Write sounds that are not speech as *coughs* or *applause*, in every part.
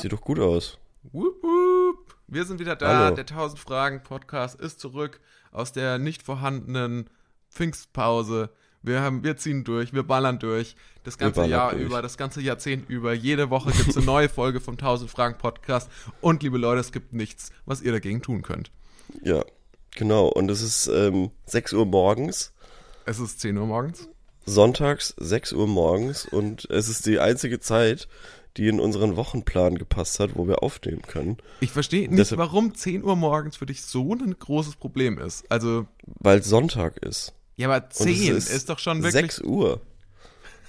Sieht doch gut aus. Wup, wup. Wir sind wieder da. Hallo. Der 1000 Fragen Podcast ist zurück aus der nicht vorhandenen Pfingstpause. Wir, haben, wir ziehen durch, wir ballern durch. Das ganze Jahr durch. über, das ganze Jahrzehnt über. Jede Woche gibt es eine neue Folge vom 1000 Fragen Podcast. Und liebe Leute, es gibt nichts, was ihr dagegen tun könnt. Ja, genau. Und es ist ähm, 6 Uhr morgens, Es ist 10 Uhr morgens. sonntags 6 Uhr morgens und es ist die einzige Zeit, die in unseren Wochenplan gepasst hat, wo wir aufnehmen können. Ich verstehe nicht, Deshalb- warum 10 Uhr morgens für dich so ein großes Problem ist. Also, Weil Sonntag ist. ja, aber Und 10 es ist, doch schon wirklich. 6 Uhr.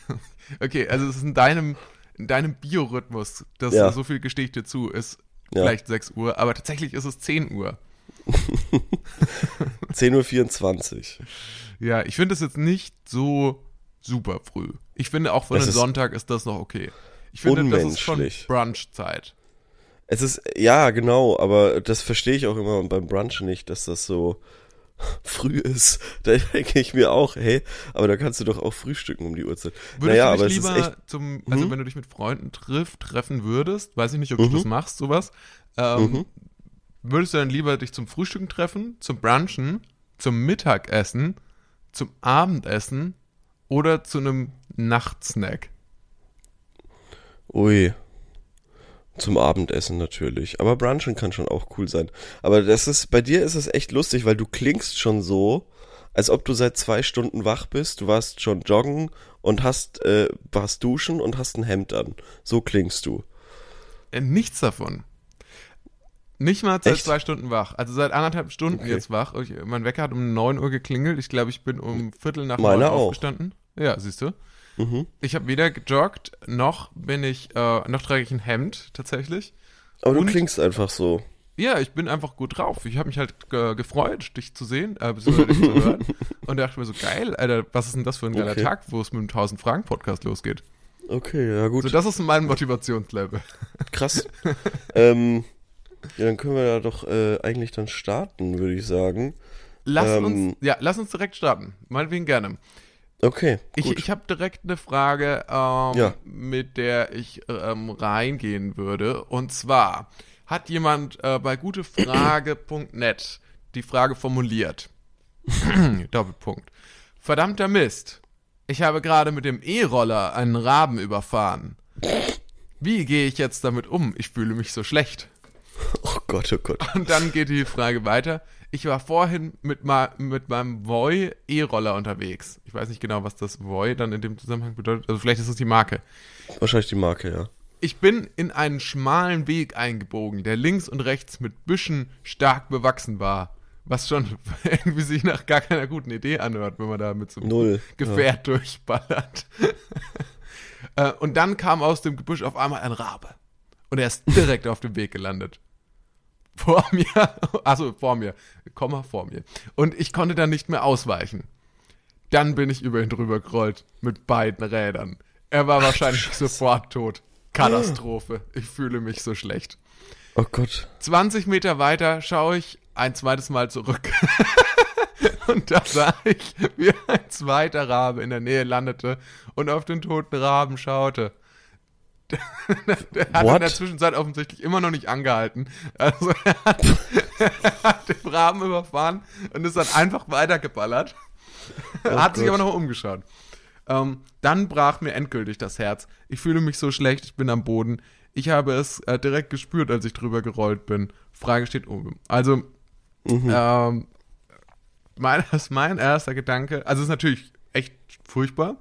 *laughs* Okay, also es ist in deinem, in deinem Biorhythmus, das Ja. so viel gestehe ich dir zu, ist Ja. vielleicht 6 Uhr, aber tatsächlich ist es 10 Uhr. *laughs* 10.24 Uhr. Ja, ich finde es jetzt nicht so super früh. Ich finde auch für einen ist Sonntag ist das noch okay. Ich finde, das ist schon unmenschlich. Brunch-Zeit. Es ist, ja, genau, aber das verstehe ich auch immer beim Brunch nicht, dass das so *laughs* früh ist. *laughs* Da denke ich mir auch, hey, aber da kannst du doch auch frühstücken um die Uhrzeit. Würdest naja, du dich es ist lieber echt, zum, also Mhm. wenn du dich mit Freunden triff, treffen würdest, weiß ich nicht, ob du Mhm. das machst, sowas, ähm, Mhm. würdest du dann lieber dich zum Frühstücken treffen, zum Brunchen, zum Mittagessen, zum Abendessen oder zu einem Nachtsnack? Ui, zum Abendessen natürlich. Aber Brunchen kann schon auch cool sein. Aber das ist, bei dir ist es echt lustig, weil du klingst schon so, als ob du seit zwei Stunden wach bist. Du warst schon joggen und hast, äh, warst duschen und hast ein Hemd an. So klingst du. Äh, nichts davon. Nicht mal seit Echt? zwei Stunden wach. Also seit anderthalb Stunden Okay. jetzt wach. Ich, mein Wecker hat um 9 Uhr geklingelt. Ich glaube, ich bin um Viertel nach Meiner neun auch. aufgestanden. Ja, siehst du. Mhm. Ich habe weder gejoggt, noch bin ich, äh, noch trage ich ein Hemd tatsächlich. Aber du Und- klingst einfach so. Ja, ich bin einfach gut drauf. Ich habe mich halt ge gefreut, dich zu sehen, äh, dich zu hören. *laughs* Und dachte mir so, geil, Alter, was ist denn das für ein geiler Okay. Tag, wo es mit dem 1000 Fragen Podcast losgeht. Okay, ja gut. So, das ist mein Motivationslevel. Krass. *laughs* ähm, ja, dann können wir ja doch äh, eigentlich dann starten, würde ich sagen. Lass Ähm. uns, ja, lass uns direkt starten. Meinetwegen gerne. Okay, Ich, gut. ich habe direkt eine Frage, ähm, Ja. mit der ich ähm, reingehen würde. Und zwar hat jemand äh, bei gutefrage.net die Frage formuliert. *clears throat* Doppelpunkt. Verdammter Mist. Ich habe gerade mit dem E-Roller einen Raben überfahren. Wie gehe ich jetzt damit um? Ich fühle mich so schlecht. oh Gott, oh Gott. Und dann geht die Frage weiter. Ich war vorhin mit, ma mit meinem Voy E-Roller unterwegs. Ich weiß nicht genau, was das Voy dann in dem Zusammenhang bedeutet. Also vielleicht ist es die Marke. Wahrscheinlich die Marke, ja. Ich bin in einen schmalen Weg eingebogen, der links und rechts mit Büschen stark bewachsen war. Was schon *laughs* irgendwie sich nach gar keiner guten Idee anhört, wenn man da mit so einem Null. Gefährt durchballert. *laughs* Äh, und dann kam aus dem Gebüsch auf einmal ein Rabe. Und er ist direkt auf dem Weg gelandet. Vor *laughs* mir, also vor mir, Komma vor mir. Und ich konnte dann nicht mehr ausweichen. Dann bin ich über ihn drüber gerollt mit beiden Rädern. Er war wahrscheinlich sofort tot. Katastrophe. Ich fühle mich so schlecht. Oh Gott. 20 Meter weiter schaue ich ein zweites Mal zurück. *laughs* und da sah ich, wie ein zweiter Rabe in der Nähe landete und auf den toten Raben schaute. Der *laughs* hat What? in der Zwischenzeit offensichtlich immer noch nicht angehalten. Also *laughs* er hat, er hat den Raben überfahren und ist dann einfach weitergeballert. Er hat sich Gott. aber noch umgeschaut. Ähm, dann brach mir endgültig das Herz. Ich fühle mich so schlecht, ich bin am Boden. Ich habe es äh, direkt gespürt, als ich drüber gerollt bin. Frage steht oben. Also, ähm, mein, *laughs* das ist mein erster Gedanke. Also, es ist natürlich echt furchtbar.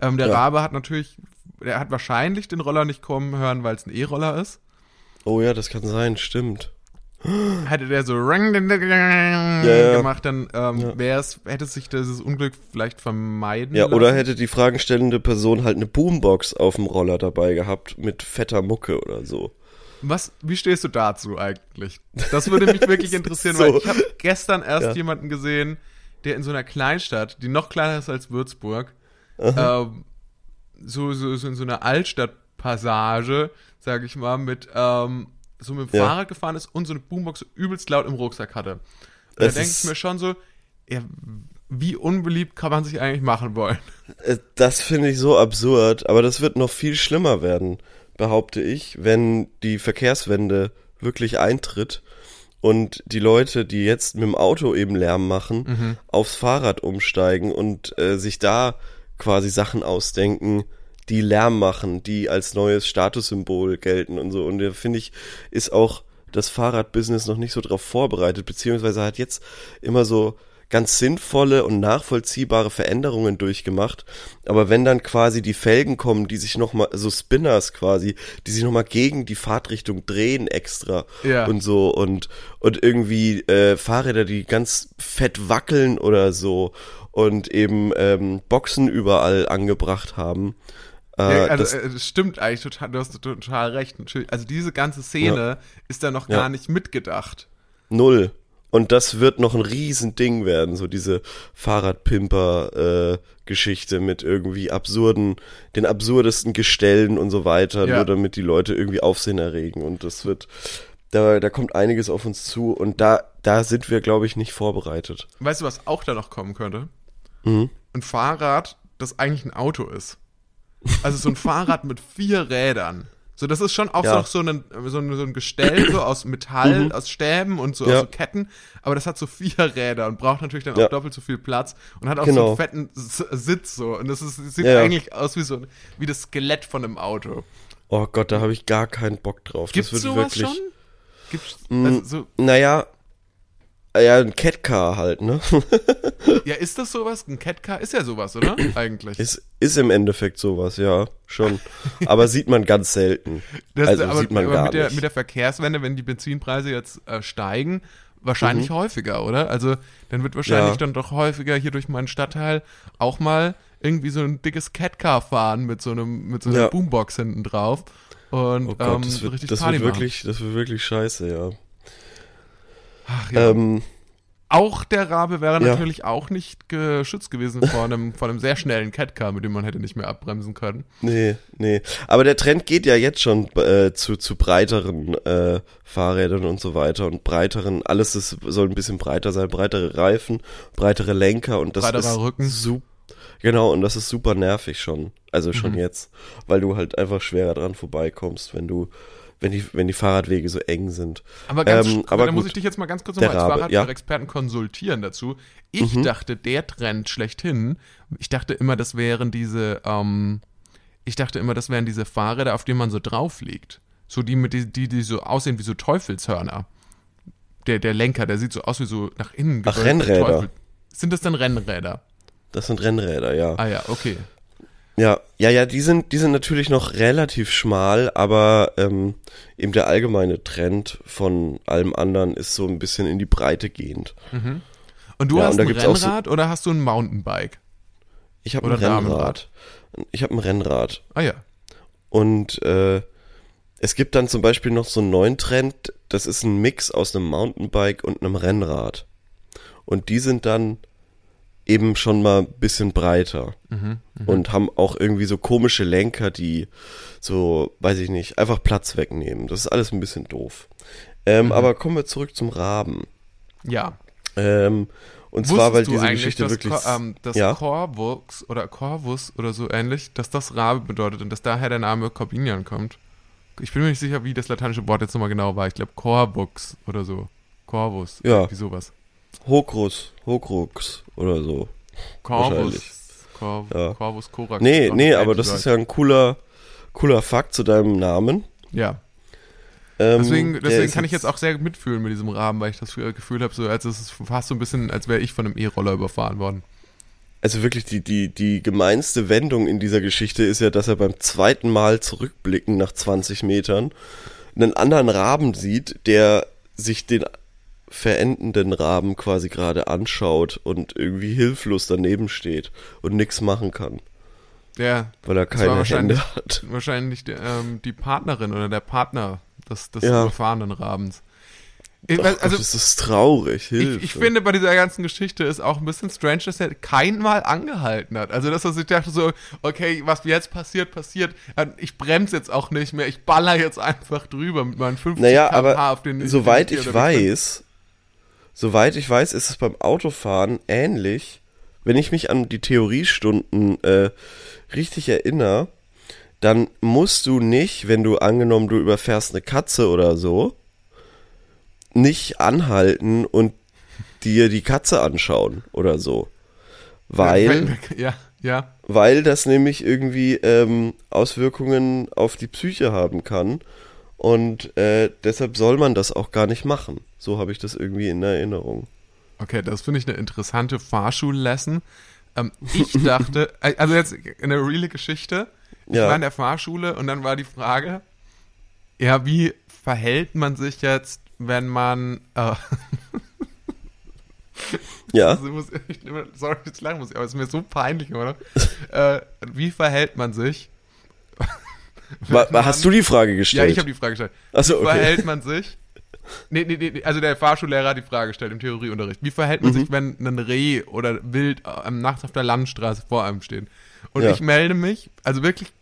Ähm, der Ja. Rabe hat natürlich, der hat wahrscheinlich den Roller nicht kommen hören, weil es ein E-Roller ist. Oh ja, das kann sein, stimmt. hätte der so ring, ding, ding, ja. gemacht, dann ähm, Ja. hätte sich dieses Unglück vielleicht vermeiden Ja, oder lassen. hätte die fragenstellende Person halt eine Boombox auf dem Roller dabei gehabt mit fetter Mucke oder so. Was, wie stehst du dazu eigentlich? Das würde mich wirklich *laughs* interessieren, So. weil ich habe gestern erst Ja. jemanden gesehen, der in so einer Kleinstadt, die noch kleiner ist als Würzburg, ähm, so, so, so in so einer Altstadtpassage, sag ich mal, mit ähm, so mit dem Ja. Fahrrad gefahren ist und so eine Boombox so übelst laut im Rucksack hatte. Und da denke ich mir schon so, ja, wie unbeliebt kann man sich eigentlich machen wollen? Äh, Das finde ich so absurd, aber das wird noch viel schlimmer werden, behaupte ich, wenn die Verkehrswende wirklich eintritt und die Leute, die jetzt mit dem Auto eben Lärm machen, aufs Fahrrad umsteigen und äh, sich da quasi Sachen ausdenken, die Lärm machen, die als neues Statussymbol gelten und so. Und da finde ich, ist auch das Fahrradbusiness noch nicht so drauf vorbereitet, beziehungsweise hat jetzt immer so ganz sinnvolle und nachvollziehbare Veränderungen durchgemacht. Aber wenn dann quasi die Felgen kommen, die sich nochmal, so Spinners quasi, die sich nochmal gegen die Fahrtrichtung drehen extra Ja. und so und, und irgendwie äh, Fahrräder, die ganz fett wackeln oder so und eben ähm, Boxen überall angebracht haben. Äh, Ja, also, das, äh, das stimmt eigentlich total, du hast total recht. Also diese ganze Szene ist da noch Ja. gar nicht mitgedacht. Null. Und das wird noch ein Riesending werden, so diese Fahrradpimper-Geschichte mit irgendwie absurden, den absurdesten Gestellen und so weiter, Ja. nur damit die Leute irgendwie Aufsehen erregen. Und das wird, da, da kommt einiges auf uns zu und da, da sind wir, glaube ich, nicht vorbereitet. Weißt du, was auch da noch kommen könnte? Mhm. Ein Fahrrad, das eigentlich ein Auto ist. Also so ein Fahrrad mit vier Rädern. So, das ist schon auch Ja. so, so, ein, so, ein, so ein Gestell, so aus Metall, aus Stäben und so Mhm. Ja. aus so Ketten, aber das hat so vier Räder und braucht natürlich dann Ja. auch doppelt so viel Platz und hat auch so Genau. einen fetten S Sitz so. Und das ist, sieht Ja, ja. eigentlich aus wie so wie das Skelett von einem Auto. Oh Gott, da habe ich gar keinen Bock drauf. Gibt's das wird sowas wirklich. schon? Gibt's, Mm, also so, Naja, ja, ein Catcar halt, ne? *laughs* ja, ist das sowas? Ein Catcar ist ja sowas, oder? *coughs* Eigentlich. Ist, ist im Endeffekt sowas, ja, schon. Aber sieht man ganz selten. Das, also aber, sieht man aber gar mit, der, nicht. mit der Verkehrswende, wenn die Benzinpreise jetzt äh, steigen, wahrscheinlich häufiger, oder? Also dann wird wahrscheinlich Mhm. Ja. dann doch häufiger hier durch meinen Stadtteil auch mal irgendwie so ein dickes Catcar fahren mit so einem mit so einer Ja. Boombox hinten drauf und Oh Gott, ähm, das wird, richtig das Party wird machen. wirklich, das wird wirklich scheiße, ja. Ach, ja. Ähm, auch der Rabe wäre ja. natürlich auch nicht geschützt gewesen vor einem, vor einem sehr schnellen Catcar, mit dem man hätte nicht mehr abbremsen können. nee, nee. Aber der Trend geht ja jetzt schon äh, zu, zu breiteren äh, Fahrrädern und so weiter und breiteren, alles ist, soll ein bisschen breiter sein, breitere Reifen, breitere Lenker und das Breiterer ist Rücken. Su genau, und das ist super nervig schon. Also schon Mhm. jetzt, weil du halt einfach schwerer dran vorbeikommst, wenn du, wenn die, wenn die Fahrradwege so eng sind. Aber ganz, Ähm, aber aber da muss ich dich jetzt mal ganz kurz nochmal als Rabe, ja. Fahrradexperten konsultieren dazu. Ich Mhm. dachte, der Trend schlechthin, ich dachte immer, das wären diese, ähm, ich dachte immer, das wären diese Fahrräder, auf denen man so drauf liegt. So die mit die, die, die so aussehen wie so Teufelshörner. Der, der Lenker, der sieht so aus wie so nach innen Ach, Rennräder. Teufel. Sind das dann Rennräder? Das sind Rennräder, ja. Ah ja, okay. Ja, ja, ja, die sind, die sind natürlich noch relativ schmal, aber ähm, eben der allgemeine Trend von allem anderen ist so ein bisschen in die Breite gehend. Und du Ja, hast und ein auch so- Rennrad oder hast du ein Mountainbike? Ich habe ein. Rennrad. Ich habe ein Rennrad. Ah ja. Und äh, es gibt dann zum Beispiel noch so einen neuen Trend, das ist ein Mix aus einem Mountainbike und einem Rennrad. Und die sind dann eben schon mal ein bisschen breiter und haben auch irgendwie so komische Lenker, die so, weiß ich nicht, einfach Platz wegnehmen. Das ist alles ein bisschen doof. Ähm, Aber kommen wir zurück zum Raben. Ja. Ähm, und Wusstest zwar, weil diese Geschichte dass, wirklich. Ko- ähm, dass ja? Corvus oder Corvus oder so ähnlich, dass das Rabe bedeutet und dass daher der Name Corbinian kommt? Ich bin mir nicht sicher, wie das lateinische Wort jetzt nochmal genau war. Ich glaube Corvux oder so. Corvus. Ja. Wie sowas. Hokrus, Hokrux oder so. Corvus. Wahrscheinlich. Cor Ja. Corvus Corax. Nee, nee, aber das ist ja ein cooler, cooler Fakt zu deinem Namen. Ja. Ähm, Deswegen, deswegen kann ich jetzt auch sehr mitfühlen mit diesem Rahmen, weil ich das Gefühl habe, so als es ist fast so ein bisschen, als wäre ich von einem E-Roller überfahren worden. Also wirklich die, die, die gemeinste Wendung in dieser Geschichte ist ja, dass er beim zweiten Mal zurückblicken nach 20 Metern einen anderen Raben sieht, der sich den verendenden Raben quasi gerade anschaut und irgendwie hilflos daneben steht und nichts machen kann, Ja, weil er keine wahrscheinlich- Hände hat. *laughs* wahrscheinlich die, ähm, die Partnerin oder der Partner des, des Ja. überfahrenen Rabens. Ich, Ach Gott, also das ist traurig, Hilfe. ich, ich finde bei dieser ganzen Geschichte ist auch ein bisschen strange, dass er kein Mal angehalten hat. Also dass er sich dachte so, okay, was jetzt passiert, passiert. Äh, Ich bremse jetzt auch nicht mehr, ich baller jetzt einfach drüber mit meinen 50 Naja, km/h aber auf den soweit den ich weiß, soweit ich weiß, ist es beim Autofahren ähnlich. Wenn ich mich an die Theoriestunden äh, richtig erinnere, dann musst du nicht, wenn du angenommen, du überfährst eine Katze oder so, nicht anhalten und dir die Katze anschauen oder so. Weil, Ja, ja. weil das nämlich irgendwie ähm, Auswirkungen auf die Psyche haben kann. Und äh, deshalb soll man das auch gar nicht machen. So habe ich das irgendwie in Erinnerung. Okay, das finde ich eine interessante Fahrschullesson. Ähm, ich *laughs* dachte, äh, also jetzt eine reale Geschichte. Ich Ja. war in der Fahrschule und dann war die Frage, ja, wie verhält man sich jetzt, wenn man, äh, *laughs* Ja, also muss ich, sorry, jetzt lachen muss ich, aber es ist mir so peinlich, oder? *laughs* äh, wie verhält man sich? Ma, ma, hast du die Frage Ja, gestellt? ich habe die Frage gestellt. Achso, Wie okay. verhält man sich? Nee, nee, nee, also der Fahrschullehrer hat die Frage gestellt im Theorieunterricht. Wie verhält man Mhm. sich, wenn ein Reh oder Wild am nachts auf der Landstraße vor einem steht? Und Ja. ich melde mich, also wirklich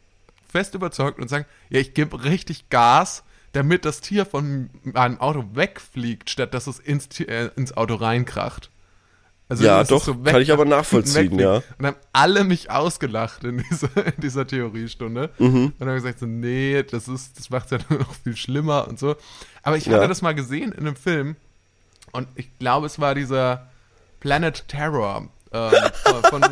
fest überzeugt und sage, ja, ich gebe richtig Gas, damit das Tier von meinem Auto wegfliegt, statt dass es ins, äh, ins Auto reinkracht. Also, Ja, doch, kann ich aber *laughs* nachvollziehen, wegfliegt. ja. Und dann haben alle mich ausgelacht in dieser, *laughs* in dieser Theoriestunde. Mhm. Und dann habe ich gesagt, so, nee, das ist, das macht es ja nur *laughs* noch viel schlimmer und so. Aber ich Ja. hatte das mal gesehen in einem Film und ich glaube, es war dieser Planet Terror ähm, von,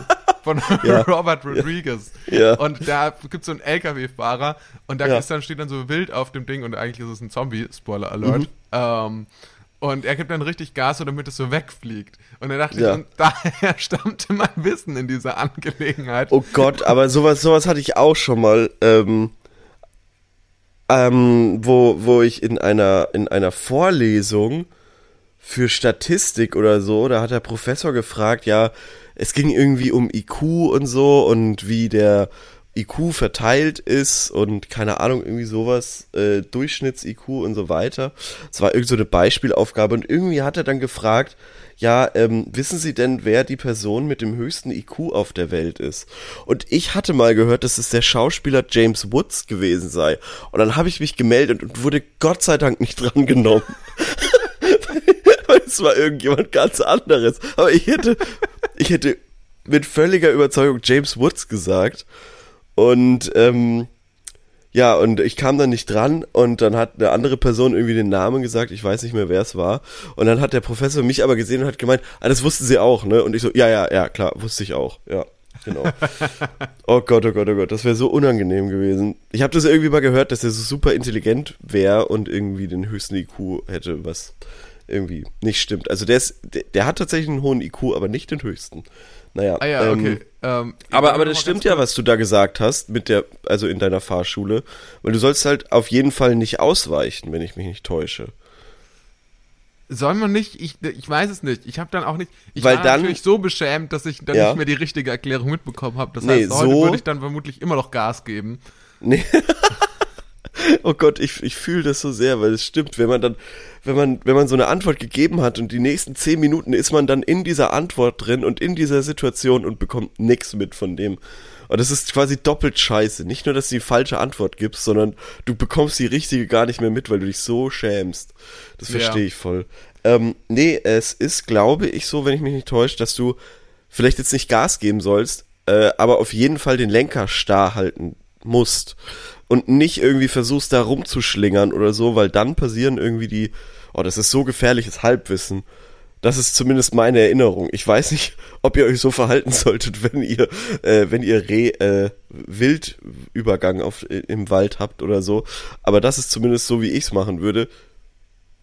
von Ja. Robert Rodriguez. Ja. Und da gibt es so einen LKW-Fahrer und da Ja. ist dann, steht dann so wild auf dem Ding und eigentlich ist es ein Zombie, Spoiler Alert. Mhm. Ähm, und er gibt dann richtig Gas, damit es so wegfliegt. Und dann dachte Ja. ich, und daher *laughs* stammte mein Wissen in dieser Angelegenheit. Oh Gott, aber sowas, sowas hatte ich auch schon mal, ähm, ähm, wo, wo ich in einer, in einer Vorlesung für Statistik oder so, da hat der Professor gefragt, ja, es ging irgendwie um IQ und so und wie der IQ verteilt ist und keine Ahnung, irgendwie sowas, äh, Durchschnitts-IQ und so weiter. Es war irgend so eine Beispielaufgabe und irgendwie hat er dann gefragt, ja, ähm, wissen Sie denn, wer die Person mit dem höchsten IQ auf der Welt ist? Und ich hatte mal gehört, dass es der Schauspieler James Woods gewesen sei. Und dann habe ich mich gemeldet und wurde Gott sei Dank nicht *laughs* drangenommen. *laughs* Es war irgendjemand ganz anderes. Aber ich hätte, ich hätte mit völliger Überzeugung James Woods gesagt. Und ähm, ja, und ich kam dann nicht dran und dann hat eine andere Person irgendwie den Namen gesagt, ich weiß nicht mehr, wer es war. Und dann hat der Professor mich aber gesehen und hat gemeint, ah, das wussten sie auch, ne? Und ich so, ja, ja, ja, klar, wusste ich auch, ja. Genau. *laughs* oh Gott, oh Gott, oh Gott, das wäre so unangenehm gewesen. Ich habe das irgendwie mal gehört, dass er so super intelligent wäre und irgendwie den höchsten IQ hätte, was irgendwie nicht stimmt. Also der ist, der, der hat tatsächlich einen hohen IQ, aber nicht den höchsten. Naja. Ah ja, ähm, okay. Ähm, aber, aber das stimmt ja, was du da gesagt hast, mit der, also in deiner Fahrschule. Weil du sollst halt auf jeden Fall nicht ausweichen, wenn ich mich nicht täusche. Soll man nicht? Ich, ich weiß es nicht. Ich habe dann auch nicht. Ich Weil war dann- natürlich so beschämt, dass ich dann Ja. nicht mehr die richtige Erklärung mitbekommen habe. Das Nee, heißt, heute so- würde ich dann vermutlich immer noch Gas geben. Nee. *laughs* oh Gott, ich, ich fühle das so sehr, weil es stimmt, wenn man dann, wenn man, wenn man so eine Antwort gegeben hat und die nächsten zehn Minuten ist man dann in dieser Antwort drin und in dieser Situation und bekommt nichts mit von dem. Und das ist quasi doppelt scheiße. Nicht nur, dass du die falsche Antwort gibst, sondern du bekommst die richtige gar nicht mehr mit, weil du dich so schämst. Das Ja. verstehe ich voll. Ähm, nee, es ist, glaube ich, so, wenn ich mich nicht täusche, dass du vielleicht jetzt nicht Gas geben sollst, äh, aber auf jeden Fall den Lenker starr halten musst und nicht irgendwie versuchst da rumzuschlingern oder so, weil dann passieren irgendwie die, oh, das ist so gefährliches Halbwissen. Das ist zumindest meine Erinnerung. Ich weiß nicht, *laughs* ob ihr euch so verhalten *laughs* solltet, wenn ihr, äh, wenn ihr Reh, äh, Wildübergang auf, im Wald habt oder so. Aber das ist zumindest so, wie ich es machen würde.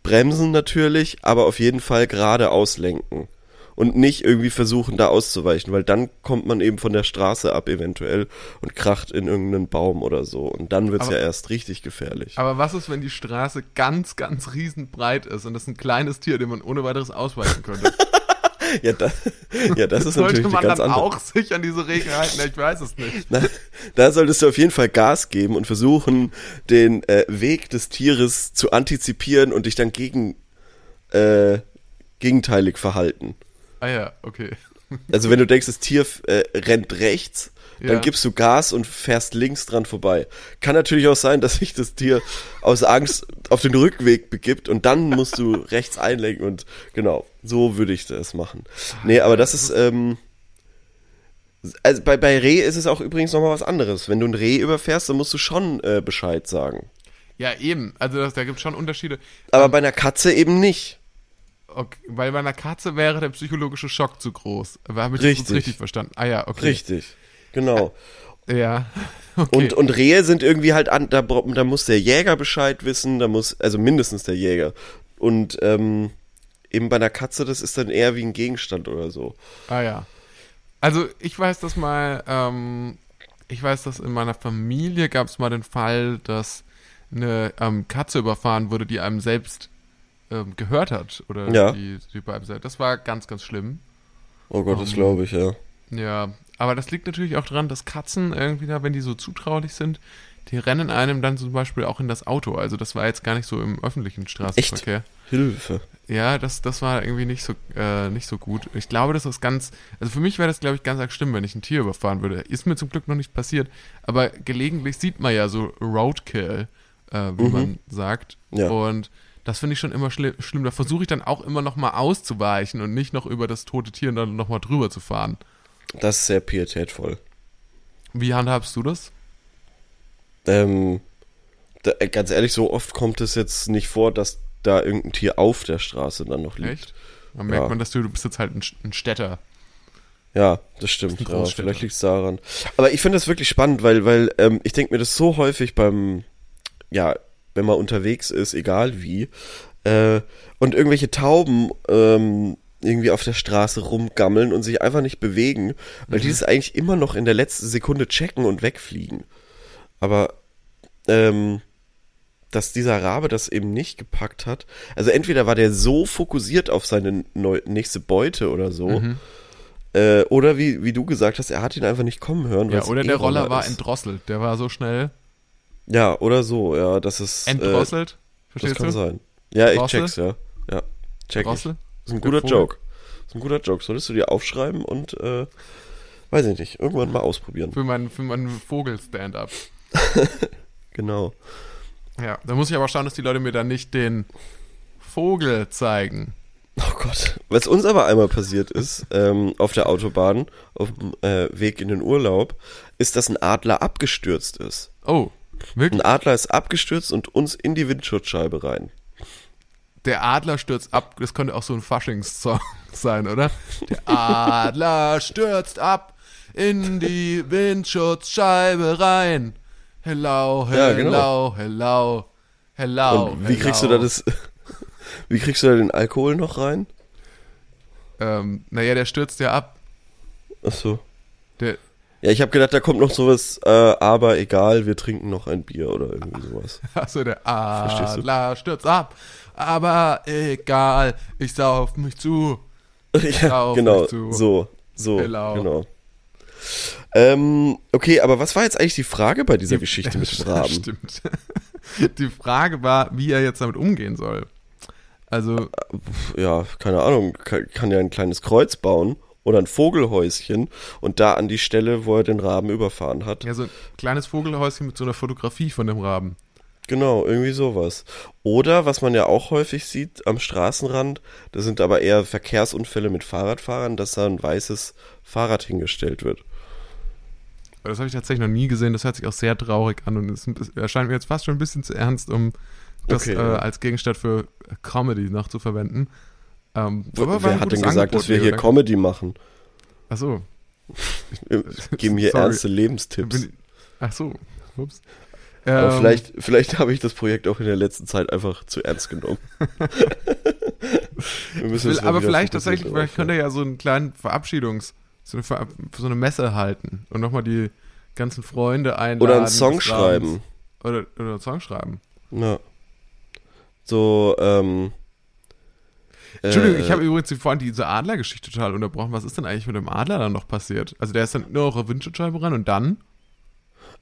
Bremsen natürlich, aber auf jeden Fall gerade auslenken. Und nicht irgendwie versuchen, da auszuweichen, weil dann kommt man eben von der Straße ab eventuell und kracht in irgendeinen Baum oder so. Und dann wird's Aber- ja erst richtig gefährlich. Aber was ist, wenn die Straße ganz, ganz riesenbreit ist und das ist ein kleines Tier, dem man ohne weiteres ausweichen könnte? *laughs* Ja, da, ja das ist Sollte natürlich man ganz dann andere. auch sich an diese Regeln halten? Ich weiß es nicht. Na, da solltest du auf jeden Fall Gas geben und versuchen, den äh, Weg des Tieres zu antizipieren und dich dann gegen äh, gegenteilig verhalten. Ah ja, okay. Also wenn du denkst, das Tier äh, rennt rechts, dann Ja. gibst du Gas und fährst links dran vorbei. Kann natürlich auch sein, dass sich das Tier aus Angst auf den Rückweg begibt und dann musst du *laughs* rechts einlenken und genau, so würde ich das machen. Nee, aber das ist, ähm, also bei, bei Reh ist es auch übrigens nochmal was anderes. Wenn du ein Reh überfährst, dann musst du schon äh, Bescheid sagen. Ja, eben. Also das, da gibt es schon Unterschiede. Aber bei einer Katze eben nicht. Okay, weil bei einer Katze wäre der psychologische Schock zu groß. Aber habe ich Richtig. richtig verstanden? Ah ja, okay. Richtig. Genau. Ja. *laughs* Okay. Und, und Rehe sind irgendwie halt an, da, da muss der Jäger Bescheid wissen, da muss, also mindestens der Jäger. Und ähm, eben bei einer Katze, das ist dann eher wie ein Gegenstand oder so. Ah ja. Also ich weiß das mal, ähm, ich weiß, dass in meiner Familie gab es mal den Fall, dass eine ähm, Katze überfahren wurde, die einem selbst ähm, gehört hat. Oder Ja. die, die bei einem selbst. Das war ganz, ganz schlimm. Oh Gott, das Um, glaube ich, ja. Ja, aber das liegt natürlich auch daran, dass Katzen irgendwie da, wenn die so zutraulich sind, die rennen einem dann zum Beispiel auch in das Auto. Also das war jetzt gar nicht so im öffentlichen Straßenverkehr. Hilfe. Ja, das, das war irgendwie nicht so, äh, nicht so gut. Ich glaube, das ist ganz, also für mich wäre das, glaube ich, ganz arg schlimm, wenn ich ein Tier überfahren würde. Ist mir zum Glück noch nicht passiert, aber gelegentlich sieht man ja so Roadkill, äh, wie Mhm. man sagt. Ja. Und das finde ich schon immer schli schlimm. Da versuche ich dann auch immer noch mal auszuweichen und nicht noch über das tote Tier dann noch mal drüber zu fahren. Das ist sehr pietätvoll. Wie handhabst du das? Ähm, da, äh, ganz ehrlich, so oft kommt es jetzt nicht vor, dass da irgendein Tier auf der Straße dann noch liegt. Echt? Dann merkt Ja. man, dass du, du bist jetzt halt ein, ein Städter. Ja, das stimmt. ein Ja, vielleicht liegt es daran. Aber ich finde das wirklich spannend, weil, weil ähm, ich denke mir das so häufig beim, ja, wenn man unterwegs ist, egal wie, äh, und irgendwelche Tauben ähm, irgendwie auf der Straße rumgammeln und sich einfach nicht bewegen, weil die das eigentlich immer noch in der letzten Sekunde checken und wegfliegen. Aber ähm, dass dieser Rabe das eben nicht gepackt hat. Also entweder war der so fokussiert auf seine neu nächste Beute oder so, Mhm. äh, oder wie, wie du gesagt hast, er hat ihn einfach nicht kommen hören. Ja, oder der Roller war ist. entdrosselt. Der war so schnell Ja, oder so, ja, das ist. Äh, entdrosselt. das Verstehst kann du? sein. Ja, ich Drossel? check's, ja. Ja, check ich. Drossel? Das ist ein guter Vogel? Joke. Das ist ein guter Joke. Solltest du dir aufschreiben und, äh, weiß ich nicht, irgendwann mal ausprobieren. Für meinen für meinen Vogel-Stand-up. *laughs* Genau. Ja, da muss ich aber schauen, dass die Leute mir dann nicht den Vogel zeigen. Oh Gott. Was uns aber einmal passiert ist, *laughs* ähm, auf der Autobahn, auf dem äh, Weg in den Urlaub, ist, dass ein Adler abgestürzt ist. Oh, wirklich? Ein Adler ist abgestürzt und uns in die Windschutzscheibe rein. Der Adler stürzt ab. Das könnte auch so ein Faschingssong *laughs* sein, oder? Der Adler stürzt ab in die Windschutzscheibe rein. Hello, hello, Ja, genau. hello, hello. Und wie kriegst du da das, *laughs* wie kriegst du da den Alkohol noch rein? Ähm, naja, der stürzt ja ab. Ach so. Der, Ja, ich habe gedacht, da kommt noch sowas, äh, aber egal, wir trinken noch ein Bier oder irgendwie sowas. *laughs* also der? Adler stürzt ab. Aber egal, ich sauf mich zu. *laughs* ja, auf genau, mich zu. so, so, Hello. genau. Ähm, okay, aber was war jetzt eigentlich die Frage bei dieser Geschichte mit *laughs* dem Raben? Stimmt. Die Frage war, wie er jetzt damit umgehen soll. Also, Ja, keine Ahnung, kann, kann ja ein kleines Kreuz bauen oder ein Vogelhäuschen und da an die Stelle, wo er den Raben überfahren hat. ja, so ein kleines Vogelhäuschen mit so einer Fotografie von dem Raben. Genau, irgendwie sowas. Oder, was man ja auch häufig sieht am Straßenrand, das sind aber eher Verkehrsunfälle mit Fahrradfahrern, dass da ein weißes Fahrrad hingestellt wird. Das habe ich tatsächlich noch nie gesehen. Das hört sich auch sehr traurig an und es erscheint mir jetzt fast schon ein bisschen zu ernst, um das Okay, äh, ja. als Gegenstand für Comedy noch zu verwenden. Ähm, Wer hat denn gesagt, Angebot, dass wir hier danke. Comedy machen? Ach so. Wir *laughs* geben hier *laughs* Sorry. ernste Lebenstipps. Ach so. Ups. Ähm, vielleicht, vielleicht habe ich das Projekt auch in der letzten Zeit einfach zu ernst genommen. *laughs* Mal aber vielleicht tatsächlich, darauf, vielleicht könnte er ja so einen kleinen Verabschiedungs, so eine, Ver so eine Messe halten und nochmal die ganzen Freunde einladen. Oder einen Song schreiben. Oder, oder einen Song schreiben. Ja. So, ähm. Entschuldigung, äh, ich habe übrigens vorhin diese Adlergeschichte total unterbrochen. Was ist denn eigentlich mit dem Adler dann noch passiert? Also der ist dann nur auf der Windschutzscheibe ran und dann?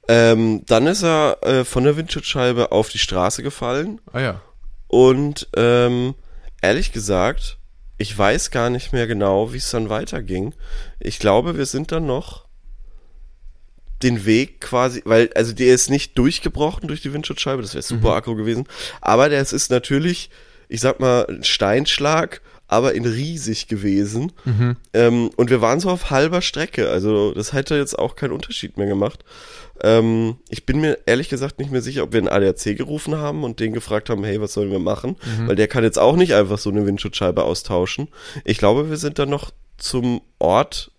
Ähm, dann ist er äh, von der Windschutzscheibe auf die Straße gefallen Ah ja. und ähm, ehrlich gesagt, ich weiß gar nicht mehr genau, wie es dann weiterging. Ich glaube, wir sind dann noch den Weg quasi, weil, also der ist nicht durchgebrochen durch die Windschutzscheibe, das wäre super Mhm. aggro gewesen, aber der ist natürlich, ich sag mal, ein Steinschlag, aber in riesig gewesen. Mhm. Ähm, und wir waren so auf halber Strecke, also das hätte jetzt auch keinen Unterschied mehr gemacht. Ähm, ich bin mir ehrlich gesagt nicht mehr sicher, ob wir einen ADAC gerufen haben und den gefragt haben, hey, was sollen wir machen? Weil der kann jetzt auch nicht einfach so eine Windschutzscheibe austauschen. Ich glaube, wir sind dann noch zum Ort,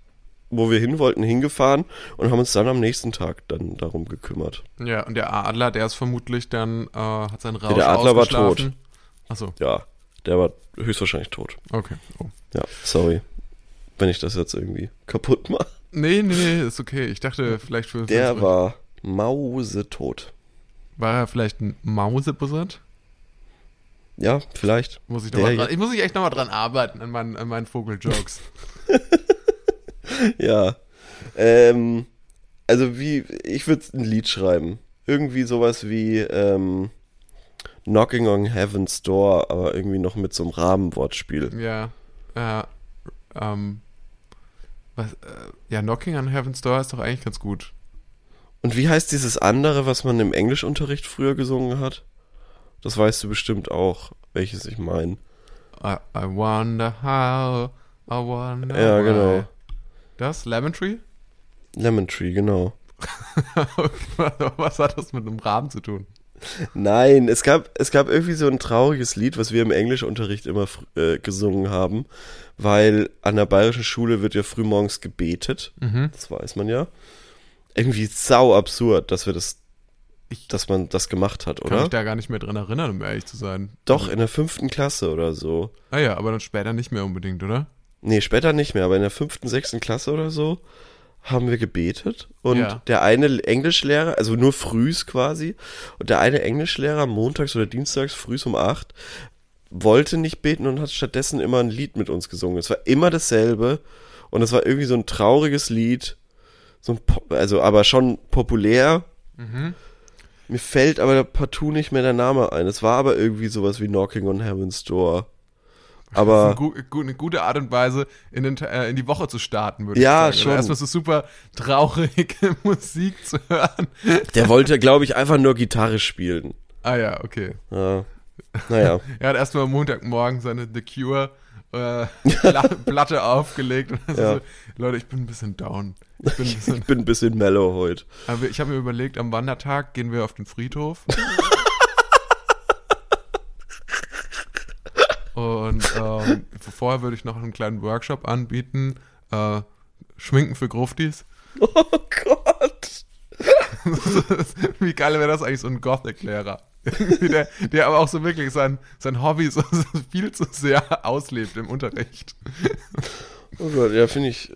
wo wir hin wollten, hingefahren und haben uns dann am nächsten Tag dann darum gekümmert. Ja, und der Adler, der ist vermutlich dann, äh, hat seinen Rausch der Adler war ausgeschlafen. Achso, Ja, der war höchstwahrscheinlich tot. okay. Oh. Ja, sorry, wenn ich das jetzt irgendwie kaputt mache. Nee, nee, nee, ist okay. Ich dachte vielleicht für... Der war mausetot. War er vielleicht ein Mausebussard? Ja, vielleicht. Muss ich, noch mal dran, ich muss mich echt nochmal dran arbeiten, an meinen, an meinen Vogeljokes. *laughs* Ja. Ähm, also wie, ich würde ein Lied schreiben. Irgendwie sowas wie ähm, Knocking on Heaven's Door, aber irgendwie noch mit so einem Rahmenwortspiel. ja, äh, ähm, was, äh, ja, Knocking on Heaven's Door ist doch eigentlich ganz gut. Und wie heißt dieses andere, was man im Englischunterricht früher gesungen hat? Das weißt du bestimmt auch, welches ich meine. I, I wonder how, I wonder Ja, why. genau. Das? Lemon Tree? Lemon Tree, genau. *laughs* Was hat das mit einem Rahmen zu tun? Nein, es gab, es gab irgendwie so ein trauriges Lied, was wir im Englischunterricht immer äh, gesungen haben, weil an der bayerischen Schule wird ja frühmorgens gebetet. Mhm. Das weiß man ja. Irgendwie sau absurd, dass wir das, dass man das gemacht hat, Kann oder? mich da gar nicht mehr dran erinnern, um ehrlich zu sein. Doch, in der fünften Klasse oder so. Ah ja, aber dann später nicht mehr unbedingt, oder? Nee, später nicht mehr, aber in der fünften, sechsten Klasse oder so haben wir gebetet und Ja. der eine Englischlehrer, also nur frühs quasi, und der eine Englischlehrer montags oder dienstags frühs um acht wollte nicht beten und hat stattdessen immer ein Lied mit uns gesungen. Es war immer dasselbe und es war irgendwie so ein trauriges Lied, so ein Pop, also aber schon populär. Mhm. Mir fällt aber partout nicht mehr der Name ein. Es war aber irgendwie sowas wie Knocking on Heaven's Door. Das ist Aber eine, gu gu eine gute Art und Weise, in, den, äh, in die Woche zu starten, würde Ja, ich sagen. schon. Erstmal so super traurige *laughs* Musik zu hören. der wollte, glaube ich, einfach nur Gitarre spielen. Ah ja, okay. Ja. Naja. *laughs* Er hat erstmal am Montagmorgen seine The Cure äh, Pla *laughs* Platte aufgelegt und Ja. so, Leute, ich bin ein bisschen down. Ich bin ein bisschen, Ich bin ein bisschen mellow heute. aber ich habe mir überlegt, am Wandertag gehen wir auf den Friedhof. Und ähm, *laughs* vorher würde ich noch einen kleinen Workshop anbieten. Äh, Schminken für Gruftis. *laughs* Oh Gott. Wie geil wäre das eigentlich, so ein Gothic-Lehrer. *laughs* Der, der aber auch so wirklich sein, sein Hobby so, so viel zu sehr auslebt im Unterricht. Oh Gott, ja, finde ich.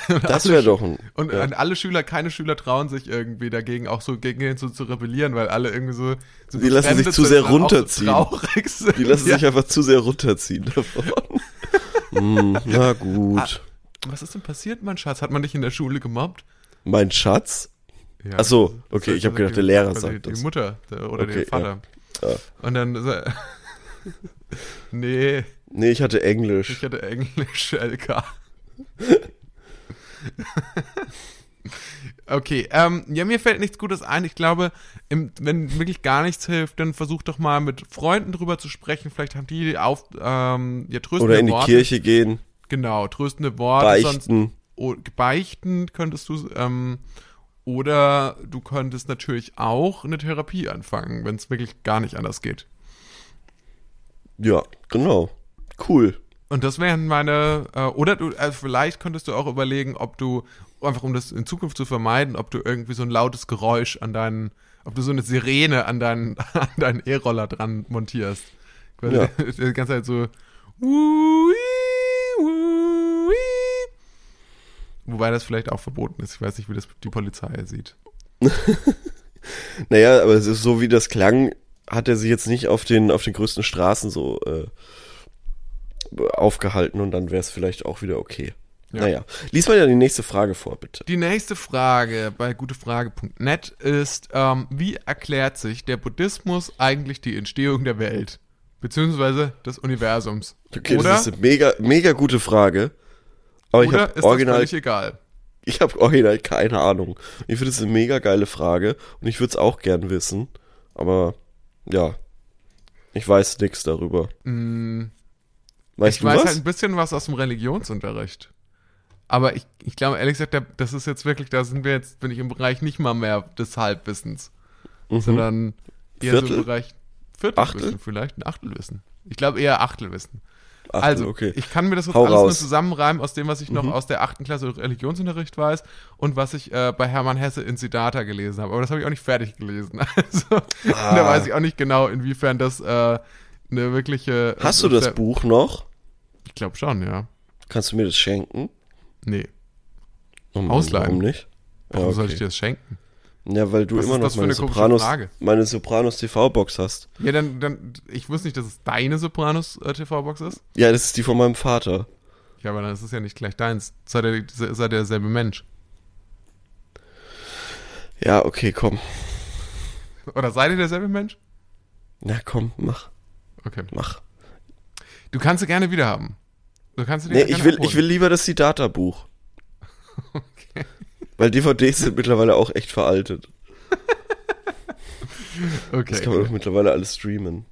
*laughs* Das wäre doch ein. Und ja. alle Schüler, keine Schüler trauen sich irgendwie dagegen auch so gegen ihn so zu rebellieren, weil alle irgendwie so, so Die lassen sich zu sehr runterziehen. So. *laughs* Die lassen ja. sich einfach zu sehr runterziehen davon. *laughs* Hm, na gut. Was ist denn passiert, mein Schatz? Hat man dich in der Schule gemobbt? Mein Schatz? Ja, Ach so, das- okay, ich hab das- gedacht, der die- Lehrer die, sagt Die das. Mutter der, oder Okay, der Vater. Ja. Und dann nee, Nee, ich hatte Englisch. ich hatte Englisch, LK. *laughs* Okay, ähm, ja, mir fällt nichts Gutes ein. Ich glaube, im, wenn wirklich gar nichts hilft, dann versuch doch mal mit Freunden drüber zu sprechen. Vielleicht haben die auf, ähm, ja, tröstende Oder in die Worte. Kirche gehen, Genau, tröstende Worte. Sonst, beichten. oh, beichten könntest du, ähm, oder du könntest natürlich auch eine Therapie anfangen, wenn es wirklich gar nicht anders geht. Ja, genau. Cool. Und das wären meine, äh, oder du, also vielleicht könntest du auch überlegen, ob du, einfach um das in Zukunft zu vermeiden, ob du irgendwie so ein lautes Geräusch an deinen, ob du so eine Sirene an deinen, *laughs* an deinen E-Roller dran montierst. Weil Ja. *laughs* die ganze Zeit so. "Wui, wui." Wobei das vielleicht auch verboten ist. Ich weiß nicht, wie das die Polizei sieht. *laughs* Naja, aber es ist so wie das klang, hat er sich jetzt nicht auf den, auf den größten Straßen so äh, aufgehalten und dann wäre es vielleicht auch wieder okay. Ja. Naja, lies mal ja die nächste Frage vor, bitte. Die nächste Frage bei gutefrage.net ist, ähm, wie erklärt sich der Buddhismus eigentlich die Entstehung der Welt? Beziehungsweise des Universums? Okay, oder das ist eine mega, mega gute Frage. Aber ich oder habe ist original, das völlig egal? ich habe original keine Ahnung. Ich finde es eine mega geile Frage und ich würde es auch gern wissen. Aber ja, ich weiß nichts darüber. Mm, Weißt ich weiß was? halt ein bisschen was aus dem Religionsunterricht. Aber ich, ich glaube, ehrlich gesagt, das ist jetzt wirklich, da sind wir jetzt, bin ich im Bereich nicht mal mehr des Halbwissens, Mhm. sondern eher so Viertel? im Bereich Viertelwissen Achtel? vielleicht, ein Achtelwissen. Ich glaube eher Achtelwissen. Ach, also, okay. ich kann mir das jetzt Hau alles nur raus. Mhm. zusammenreimen aus dem, was ich noch aus der achten Klasse Religionsunterricht weiß und was ich äh, bei Hermann Hesse in Siddhartha gelesen habe. Aber das habe ich auch nicht fertig gelesen. *laughs* Also, Ah. da weiß ich auch nicht genau, inwiefern das äh, eine wirkliche. Hast du das Buch noch? Ich glaube schon, ja. Kannst du mir das schenken? Nee. Oh Mann, Ausleihen. Warum nicht? Warum Ja, soll okay. ich dir das schenken? Ja, weil du Was immer noch meine Sopranos, meine Sopranos TV-Box hast. Ja, dann, dann, ich wusste nicht, dass es deine Sopranos äh, TV-Box ist. Ja, das ist die von meinem Vater. Ja, aber dann ist es ja nicht gleich deins. Seid ihr, seid ihr derselbe Mensch. Ja, okay, komm. Oder seid ihr derselbe Mensch? Na komm, mach, Okay. mach. Du kannst sie gerne wieder haben. Du kannst sie Nee, ich will, abholen. ich will lieber das Siddhartha-Buch. *laughs* Okay. Weil DVDs sind mittlerweile auch echt veraltet. *laughs* Okay. Das kann man doch mittlerweile alles streamen.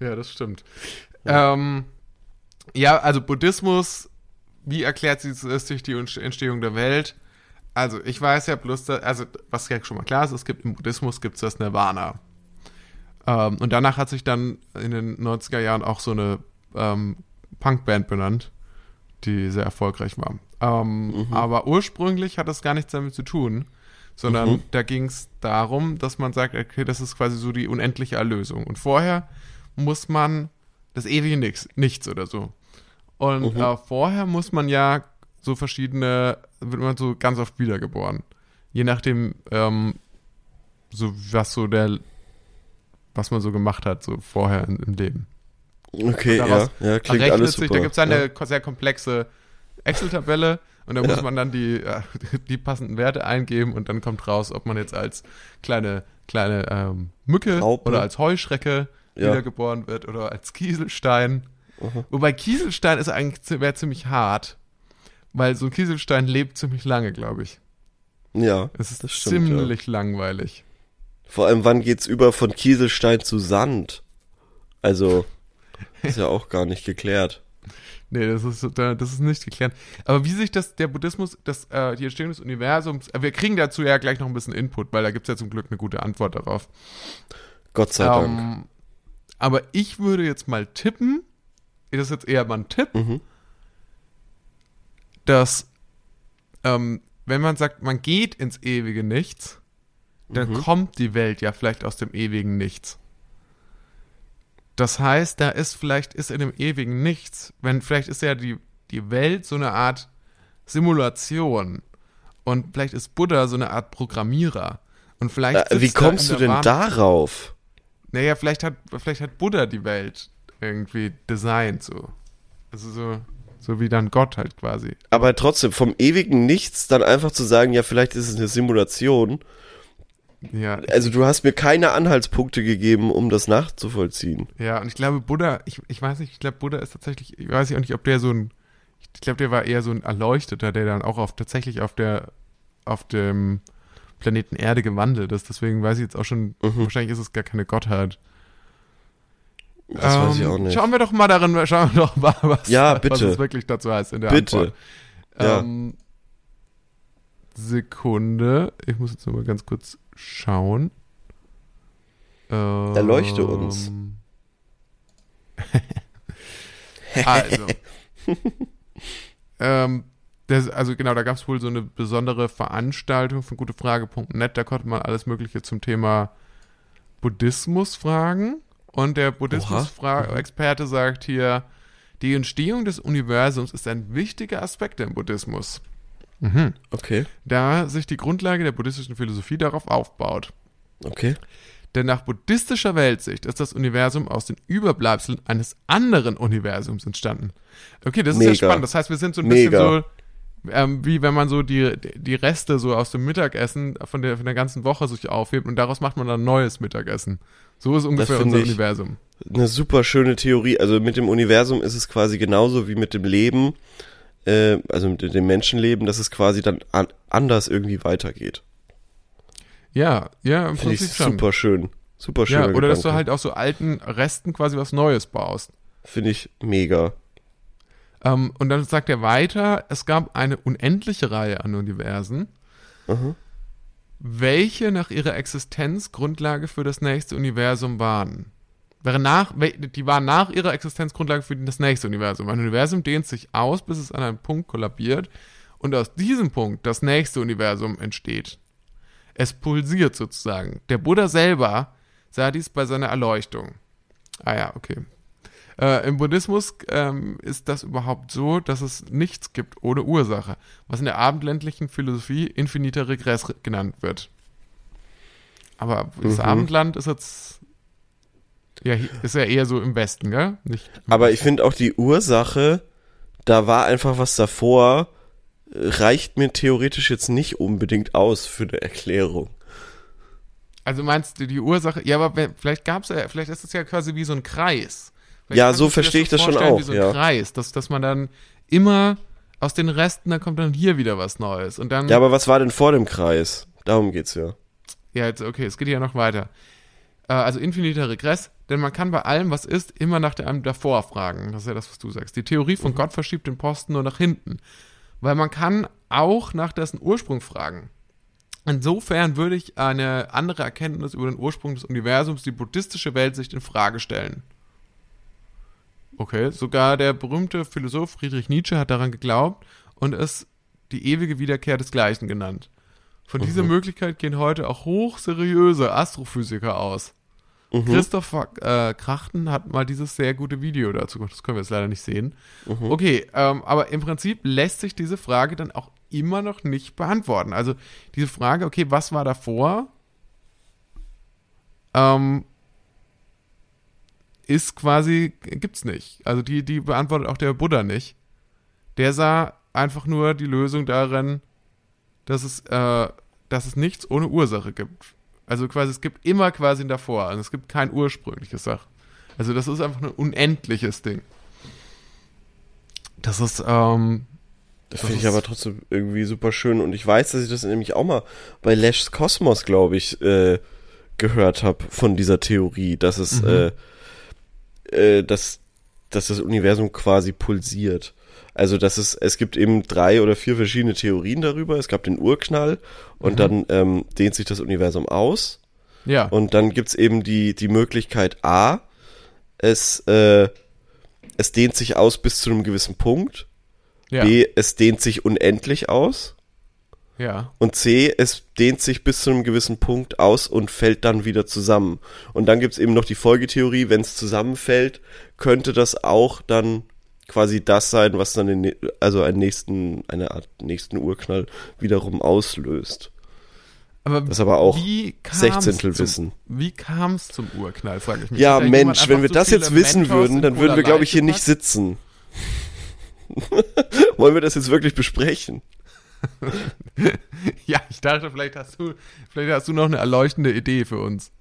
Ja, das stimmt. Ähm, ja, also Buddhismus, wie erklärt sie es sich die Entstehung der Welt? Also, ich weiß ja bloß, da, also, was ja schon mal klar ist, es gibt im Buddhismus gibt es das Nirvana. Ähm, und danach hat sich dann in den 90er Jahren auch so eine ähm, Punkband benannt, die sehr erfolgreich war. Ähm, Aber ursprünglich hat das gar nichts damit zu tun, sondern Mhm. da ging es darum, dass man sagt, okay, das ist quasi so die unendliche Erlösung. Und vorher muss man das ewige Nix, nichts oder so. Und Mhm. äh, vorher muss man ja so verschiedene, wird man so ganz oft wiedergeboren. Je nachdem, ähm, so was so der, was man so gemacht hat, so vorher in, im Leben. Okay, ja, ja, klingt alles sich, super. da gibt es ja. eine ko- sehr komplexe Excel-Tabelle und da muss man dann die, äh, *laughs* die passenden Werte eingeben und dann kommt raus, ob man jetzt als kleine, kleine ähm, Mücke Raupe. oder als Heuschrecke Ja. wiedergeboren wird oder als Kieselstein. Aha. Wobei Kieselstein ist eigentlich wäre ziemlich hart, weil so ein Kieselstein lebt ziemlich lange, glaube ich. Ja, Es ist das stimmt. Ja. ziemlich langweilig. Vor allem, wann geht's über von Kieselstein zu Sand? Also, ist ja auch gar nicht geklärt. Nee, das ist, da- das ist nicht geklärt. Aber wie sich das, der Buddhismus, das, äh, die Entstehung des Universums, äh, wir kriegen dazu ja gleich noch ein bisschen Input, weil da gibt es ja zum Glück eine gute Antwort darauf. Gott sei Dank. Ähm, aber ich würde jetzt mal tippen, das ist jetzt eher mal ein Tipp, Mhm. dass ähm, wenn man sagt, man geht ins ewige Nichts, dann Mhm. kommt die Welt ja vielleicht aus dem ewigen Nichts. Das heißt, da ist vielleicht ist in dem ewigen Nichts, wenn vielleicht ist ja die, die Welt so eine Art Simulation und vielleicht ist Buddha so eine Art Programmierer und vielleicht Äh, wie kommst du denn Wahn- darauf? naja, vielleicht hat, vielleicht hat Buddha die Welt irgendwie designt, so. Also so, so wie dann Gott halt quasi. Aber trotzdem, vom ewigen Nichts dann einfach zu sagen, ja, vielleicht ist es eine Simulation. Ja, Also du hast mir keine Anhaltspunkte gegeben, um das nachzuvollziehen. ja, und ich glaube, Buddha, ich, ich weiß nicht, ich glaube, Buddha ist tatsächlich, ich weiß auch nicht, ob der so ein, ich glaube, der war eher so ein Erleuchteter, der dann auch auf, tatsächlich auf der, auf dem Planeten Erde gewandelt ist. Deswegen weiß ich jetzt auch schon, Mhm. wahrscheinlich ist es gar keine Gottheit. Das weiß ich Ähm, auch nicht. Schauen wir doch mal darin, schauen wir doch mal, was, Ja, was bitte. es wirklich dazu heißt in der Bitte. Antwort. Ja. Ähm, Sekunde. Ich muss jetzt noch mal ganz kurz schauen. Ähm, Erleuchte uns. also. ähm, das, also genau, da gab es wohl so eine besondere Veranstaltung von gutefrage.net. Da konnte man alles Mögliche zum Thema Buddhismus fragen. Und der Buddhismus-Experte sagt hier, die Entstehung des Universums ist ein wichtiger Aspekt im Buddhismus. Mhm. Okay. Da sich die Grundlage der buddhistischen Philosophie darauf aufbaut. Okay. Denn nach buddhistischer Weltsicht ist das Universum aus den Überbleibseln eines anderen Universums entstanden. Okay, das ist Mega. ja spannend. Das heißt, wir sind so ein Mega. bisschen so, ähm, wie wenn man so die, die Reste so aus dem Mittagessen von der, von der ganzen Woche sich aufhebt und daraus macht man dann ein neues Mittagessen. So ist ungefähr unser Universum. Eine super schöne Theorie. Also mit dem Universum ist es quasi genauso wie mit dem Leben, äh, also mit dem Menschenleben, dass es quasi dann an, anders irgendwie weitergeht. Ja, ja, im Finde ich super schön. Super schön. Ja, oder dass du halt aus so alten Resten quasi was Neues baust. Finde ich mega. Ähm, und dann sagt er weiter, es gab eine unendliche Reihe an Universen, Mhm. welche nach ihrer Existenz Grundlage für das nächste Universum waren. Wäre nach, die waren nach ihrer Existenz Grundlage für das nächste Universum. Ein Universum dehnt sich aus, bis es an einem Punkt kollabiert und aus diesem Punkt das nächste Universum entsteht. Es pulsiert sozusagen. Der Buddha selber sah dies bei seiner Erleuchtung. Ah ja, okay. Äh, Im Buddhismus ähm, ist das überhaupt so, dass es nichts gibt ohne Ursache, was in der abendländlichen Philosophie infiniter Regress genannt wird. Aber das Mhm. Abendland ist jetzt ja, ist ja eher so im Westen, gell? Nicht Aber ich finde auch die Ursache, da war einfach was davor, reicht mir theoretisch jetzt nicht unbedingt aus für eine Erklärung. Also meinst du die Ursache? Ja, aber vielleicht gab's ja, vielleicht ist es ja quasi wie so ein Kreis. Vielleicht Ja, so verstehe ich das schon auch, Wie so ein ja. Kreis, dass, dass man dann immer aus den Resten, dann kommt dann hier wieder was Neues. Und dann Ja, aber was war denn vor dem Kreis? Darum geht's ja. Ja, jetzt, okay, es geht ja noch weiter. Äh, also infiniter Regress, denn man kann bei allem, was ist, immer nach der, einem davor fragen. Das ist ja das, was du sagst. Die Theorie von Gott verschiebt den Posten nur nach hinten. Weil man kann auch nach dessen Ursprung fragen. Insofern würde ich eine andere Erkenntnis über den Ursprung des Universums, die buddhistische Weltsicht in Frage stellen. Okay, sogar der berühmte Philosoph Friedrich Nietzsche hat daran geglaubt und es die ewige Wiederkehr desgleichen genannt. Von dieser Möglichkeit gehen heute auch hochseriöse Astrophysiker aus. Mhm. Christopher äh, Krachten hat mal dieses sehr gute Video dazu gemacht. Das können wir jetzt leider nicht sehen. Mhm. Okay, ähm, aber im Prinzip lässt sich diese Frage dann auch immer noch nicht beantworten. Also diese Frage, okay, was war davor? Ähm, ist quasi, gibt's nicht. Also die, die beantwortet auch der Buddha nicht. Der sah einfach nur die Lösung darin, dass es, äh, dass es nichts ohne Ursache gibt. Also quasi, es gibt immer quasi ein davor. Also es gibt kein ursprüngliches Sach. Also das ist einfach ein unendliches Ding. Das ist, ähm, Das finde ich aber trotzdem irgendwie super schön. Und ich weiß, dass ich das nämlich auch mal bei Lash's Kosmos, glaube ich, äh, gehört habe von dieser Theorie, dass es, Mhm. äh, äh, dass, dass das Universum quasi pulsiert. Also, dass es, es gibt eben drei oder vier verschiedene Theorien darüber. Es gab den Urknall und Mhm. dann ähm, dehnt sich das Universum aus. ja. Und dann gibt's eben die, die Möglichkeit A, es, äh, es dehnt sich aus bis zu einem gewissen Punkt. ja. B, es dehnt sich unendlich aus. ja. Und C, es dehnt sich bis zu einem gewissen Punkt aus und fällt dann wieder zusammen. Und dann gibt's eben noch die Folgetheorie, wenn es zusammenfällt, könnte das auch dann quasi das sein, was dann den, also einen nächsten, eine Art nächsten Urknall wiederum auslöst. Aber Das aber auch Sechzehntelwissen. Zum, wie kam es zum Urknall, frage ich mich. Ja, Mensch, wenn wir zu das jetzt wissen Mentos würden, dann würden wir, glaube ich, hier nicht sitzen. *laughs* Wollen wir das jetzt wirklich besprechen? *laughs* Ja, ich dachte, vielleicht hast du, vielleicht hast du noch eine erleuchtende Idee für uns.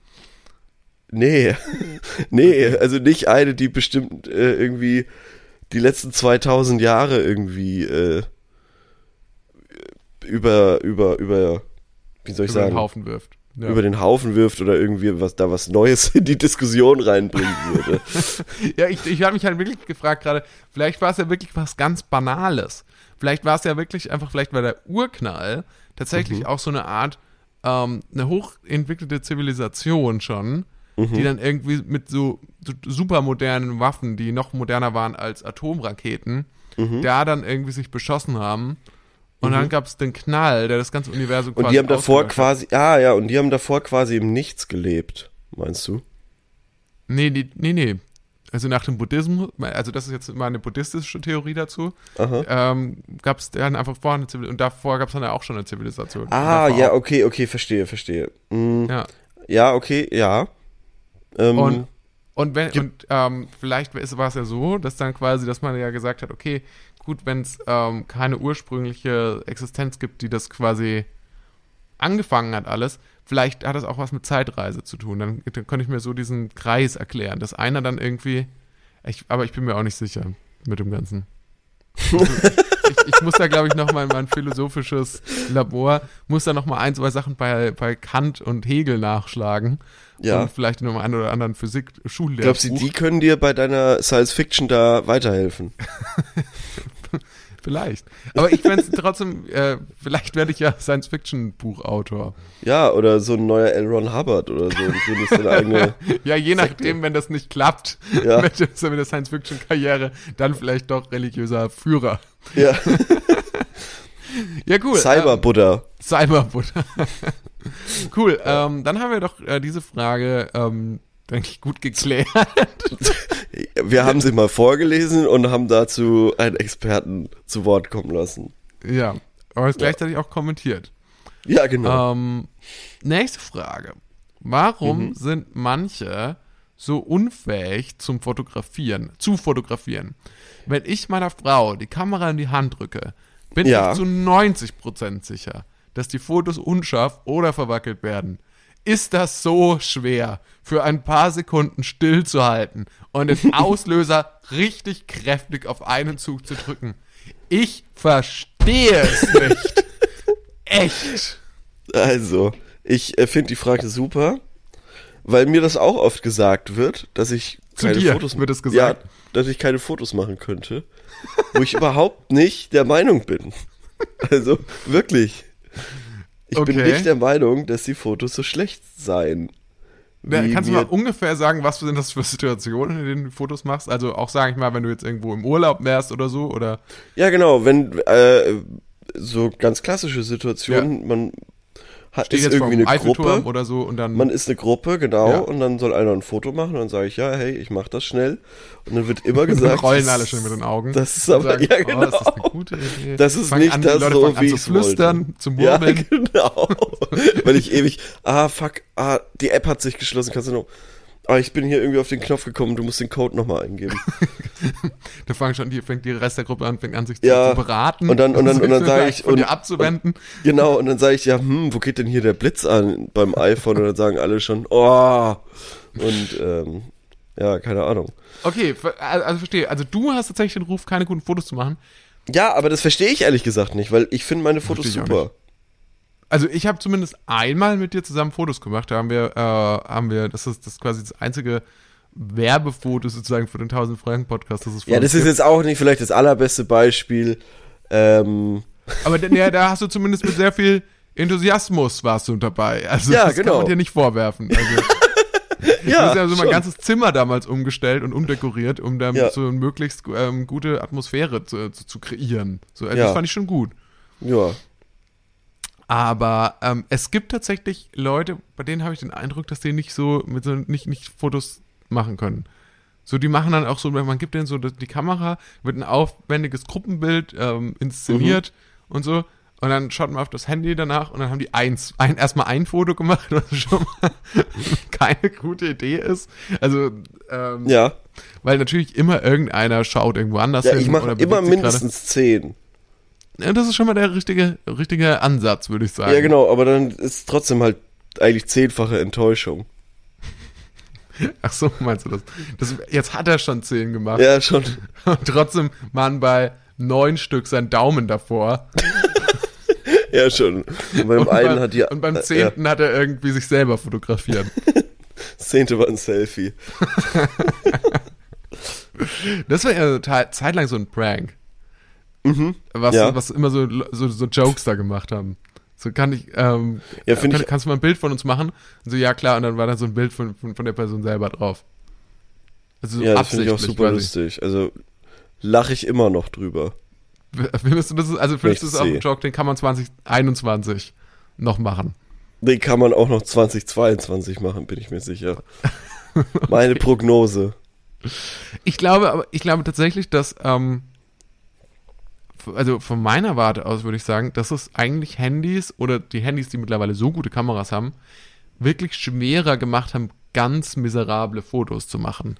Nee, *laughs* nee, also nicht eine, die bestimmt äh, irgendwie die letzten 2000 Jahre irgendwie äh, über, über, über, wie soll ich über sagen, den Haufen wirft. Ja. über den Haufen wirft oder irgendwie was da was Neues in die Diskussion reinbringen würde. *laughs* Ja, ich, ich habe mich halt wirklich gefragt gerade, vielleicht war es ja wirklich was ganz Banales. Vielleicht war es ja wirklich einfach, vielleicht war der Urknall tatsächlich Mhm. auch so eine Art, ähm, eine hochentwickelte Zivilisation schon, Mhm. die dann irgendwie mit so, supermodernen Waffen, die noch moderner waren als Atomraketen, Mhm. da dann irgendwie sich beschossen haben. Und dann gab es den Knall, der das ganze Universum Und quasi die haben davor quasi, ah ja, und die haben davor quasi im Nichts gelebt, meinst du? Nee, nee, nee, nee. Also nach dem Buddhismus, also das ist jetzt meine buddhistische Theorie dazu, ähm, gab es dann einfach vorher eine Zivilisation, und davor gab es dann ja auch schon eine Zivilisation. Ah, ja, okay, okay, verstehe, verstehe. Mm, Ja. ja, okay, ja. Ähm, Und, und wenn, und ähm, vielleicht ist, war es ja so, dass dann quasi, dass man ja gesagt hat, okay, gut, wenn es ähm, keine ursprüngliche Existenz gibt, die das quasi angefangen hat alles, vielleicht hat das auch was mit Zeitreise zu tun. Dann, dann könnte ich mir so diesen Kreis erklären, dass einer dann irgendwie, ich, aber ich bin mir auch nicht sicher mit dem Ganzen. *laughs* Ich, ich muss da, glaube ich, noch mal in mein philosophisches Labor, muss da noch mal ein, zwei Sachen bei, bei Kant und Hegel nachschlagen. Ja. Und vielleicht in einem einen oder anderen Physik-Schullehrbuch. Glaubst du, die können dir bei deiner Science Fiction da weiterhelfen? *laughs* Vielleicht. Aber ich fände es *laughs* trotzdem, äh, vielleicht werde ich ja Science-Fiction-Buchautor. Ja, oder so ein neuer L. Ron Hubbard oder so. *laughs* Eigene. Ja, je nachdem, wenn das nicht klappt Ja. *laughs* mit, der- mit der Science-Fiction-Karriere, dann vielleicht doch religiöser Führer. Ja, Ja, cool. Cyber-Buddha. Ähm, Cyberbutter. cool. Ähm, dann haben wir doch äh, diese Frage, ähm, denke ich, gut geklärt. *laughs* Wir haben sie mal vorgelesen und haben dazu einen Experten zu Wort kommen lassen. ja, aber es gleichzeitig auch kommentiert. Ja, genau. Ähm, nächste Frage. Warum Mhm. sind manche so unfähig zum Fotografieren, zu fotografieren? Wenn ich meiner Frau die Kamera in die Hand drücke, bin Ja. ich zu 90% sicher, dass die Fotos unscharf oder verwackelt werden. Ist das so schwer, für ein paar Sekunden stillzuhalten und den *laughs* Auslöser richtig kräftig auf einen Zug zu drücken? Ich verstehe es nicht. Echt. Also, ich äh, finde die Frage super, weil mir das auch oft gesagt wird, dass ich Zu keine dir Fotos wird es gesagt? Ja, dass ich keine Fotos machen könnte, wo ich überhaupt nicht der Meinung bin. Also wie Ich bin Okay. nicht der Meinung, dass die Fotos so schlecht seien. Ja, wie kannst du mal ungefähr sagen, was sind das für Situationen, in denen du Fotos machst? Also auch, sage ich mal, wenn du jetzt irgendwo im Urlaub wärst oder so, oder Ja, genau, wenn äh, so ganz klassische Situationen, man hat steht ist jetzt irgendwie eine Gruppe, oder so und dann man ist eine Gruppe, genau, Ja. und dann soll einer ein Foto machen und dann sage ich, ja, hey, ich mach das schnell. Und dann wird immer *laughs* gesagt, rollen alle schon mit den Augen. Das ist aber, sagen, ja oh, genau. ist das eine gute Idee. Das ist nicht an, das Leute so, wie zu ich's flüstern, wollte. zu Ja, murmeln. *laughs* genau. *laughs* Weil ich ewig, ah, fuck, ah, die App hat sich geschlossen, kannst du noch, ah, ich bin hier irgendwie auf den Knopf gekommen, du musst den Code nochmal eingeben. *laughs* Da fangen schon die, fängt die Rest der Gruppe an, fängt an, sich Ja. zu beraten. Und dann- und dann- *laughs* und dann sag ich- und- abzuwenden. Genau, und dann sage ich, ja, hm, wo geht denn hier der Blitz an beim iPhone? Und dann sagen alle schon, oh. Und, ähm, ja, keine Ahnung. Okay, also verstehe. Also du hast tatsächlich den Ruf, keine guten Fotos zu machen. Ja, aber das verstehe ich ehrlich gesagt nicht, weil ich finde meine Fotos super. Also ich habe zumindest einmal mit dir zusammen Fotos gemacht. Da haben wir, äh, haben wir, das ist das ist quasi das einzige Werbefoto sozusagen für den 1000 Franken Podcast. Das Ja, das ist gibt. jetzt auch nicht vielleicht das allerbeste Beispiel. Ähm, Aber ja, da hast du zumindest mit sehr viel Enthusiasmus warst du dabei. Also Ja, das genau. kann man dir nicht vorwerfen. Also, *laughs* ja, hast ja so mein ganzes Zimmer damals umgestellt und umdekoriert, um dann Ja. so eine möglichst ähm, gute Atmosphäre zu, zu, zu kreieren. So, also Ja. Das fand ich schon gut. ja. Aber ähm, es gibt tatsächlich Leute, bei denen habe ich den Eindruck, dass die nicht so mit so nicht, nicht Fotos machen können. So, die machen dann auch so, man gibt denen so die Kamera, wird ein aufwendiges Gruppenbild ähm, inszeniert Mhm. und so. Und dann schaut man auf das Handy danach und dann haben die eins, ein, erstmal ein Foto gemacht, *laughs* was schon mal keine gute Idee ist. Also, ähm, Ja. weil natürlich immer irgendeiner schaut irgendwo anders Ja, hin. ich mache immer mindestens zehn. Ja, das ist schon mal der richtige, richtige Ansatz, würde ich sagen. Ja, genau, aber dann ist trotzdem halt eigentlich zehnfache Enttäuschung. *laughs* Ach so, meinst du das? das? Jetzt hat er schon zehn gemacht. Ja, schon. *laughs* Und trotzdem waren bei neun Stück sein Daumen davor. *laughs* Ja, schon. Und beim Und, einen hat die. und beim äh, zehnten hat er irgendwie sich selber fotografiert. Ja, das zehnte war ein Selfie. Das war ja zeitlang so ein Prank. Was, ja. was immer so, so, so Jokes da gemacht haben. So kann ich, ähm, Ja, kann, ich- kannst du mal ein Bild von uns machen? Und so, ja klar, und dann war da so ein Bild von, von, von der Person selber drauf. Also so Ja, das finde ich auch super quasi. lustig. Also lache ich immer noch drüber. Findest du das, also findest du das auch ein. Joke, den kann man 2021 noch machen. Den kann man auch noch 2022 machen, bin ich mir sicher. *laughs* Meine Prognose. Ich glaube, aber ich glaube tatsächlich, dass, ähm, also von meiner Warte aus würde ich sagen, dass es eigentlich Handys oder die Handys, die mittlerweile so gute Kameras haben, wirklich schwerer gemacht haben, ganz miserable Fotos zu machen.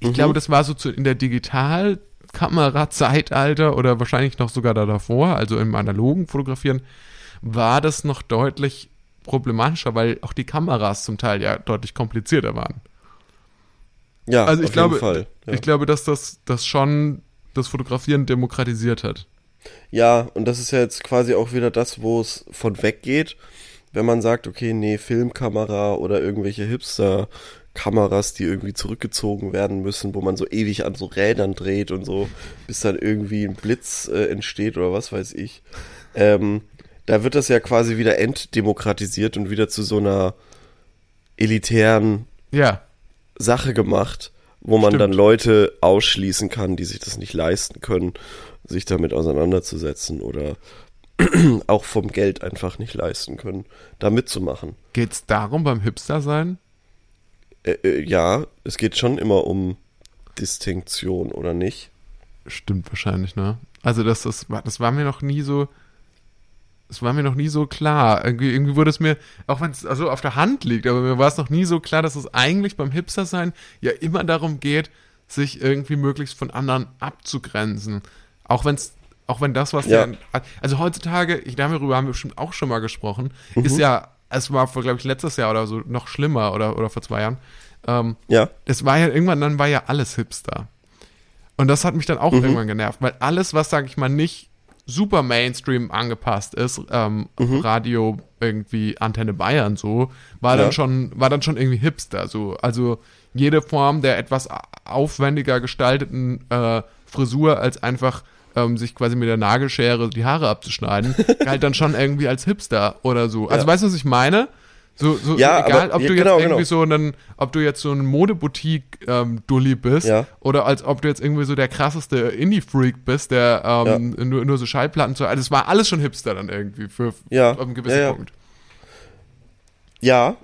Ich Mhm. glaube, das war so zu, in der Digitalkamera-Zeitalter oder wahrscheinlich noch sogar da davor, also im analogen Fotografieren, war das noch deutlich problematischer, weil auch die Kameras zum Teil ja deutlich komplizierter waren. Ja, Also ich auf glaube, jeden Fall. Ja. ich glaube, dass das, das schon das Fotografieren demokratisiert hat. ja, und das ist ja jetzt quasi auch wieder das, wo es von weggeht, wenn man sagt, okay, nee, Filmkamera oder irgendwelche Hipster-Kameras, die irgendwie zurückgezogen werden müssen, wo man so ewig an so Rädern dreht und so, bis dann irgendwie ein Blitz äh, entsteht oder was weiß ich. Ähm, da wird das ja quasi wieder entdemokratisiert und wieder zu so einer elitären Ja, Sache gemacht, wo man Stimmt. dann Leute ausschließen kann, die sich das nicht leisten können, sich damit auseinanderzusetzen oder *clears throat* auch vom Geld einfach nicht leisten können, da mitzumachen. geht's darum beim Hipster sein? Äh, äh, ja, es geht schon immer um Distinktion, oder nicht? Stimmt wahrscheinlich, ne? Also das, das, war, das war mir noch nie so, es war mir noch nie so klar. Irgendwie, irgendwie wurde es mir, auch wenn es also auf der Hand liegt, aber mir war es noch nie so klar, dass es eigentlich beim Hipster sein ja immer darum geht, sich irgendwie möglichst von anderen abzugrenzen. Auch wenn es, auch wenn das, was Ja. der, also heutzutage, ich darüber haben wir bestimmt auch schon mal gesprochen, Mhm. ist ja, es war vor, glaube ich, letztes Jahr oder so noch schlimmer oder, oder vor zwei Jahren. Ähm, Ja, es war ja irgendwann, dann war ja alles Hipster. Und das hat mich dann auch irgendwann genervt, weil alles, was, sag ich mal, nicht super Mainstream angepasst ist, ähm, Radio irgendwie Antenne Bayern so, war Ja. dann schon, war dann schon irgendwie Hipster. So. Also jede Form der etwas aufwendiger gestalteten äh, Frisur als einfach ähm, sich quasi mit der Nagelschere die Haare abzuschneiden, *laughs* galt dann schon irgendwie als Hipster oder so. Also Ja. weißt du, was ich meine? So, so Ja, egal, aber- ob ja, du jetzt genau, irgendwie genau. so einen, ob du jetzt so ein Modeboutique-Dulli bist Ja. oder als ob du jetzt irgendwie so der krasseste Indie-Freak bist, der ähm, nur, nur so Schallplatten zu. Also es war alles schon Hipster dann irgendwie für Ja. auf einen gewissen Ja, ja. Punkt. ja.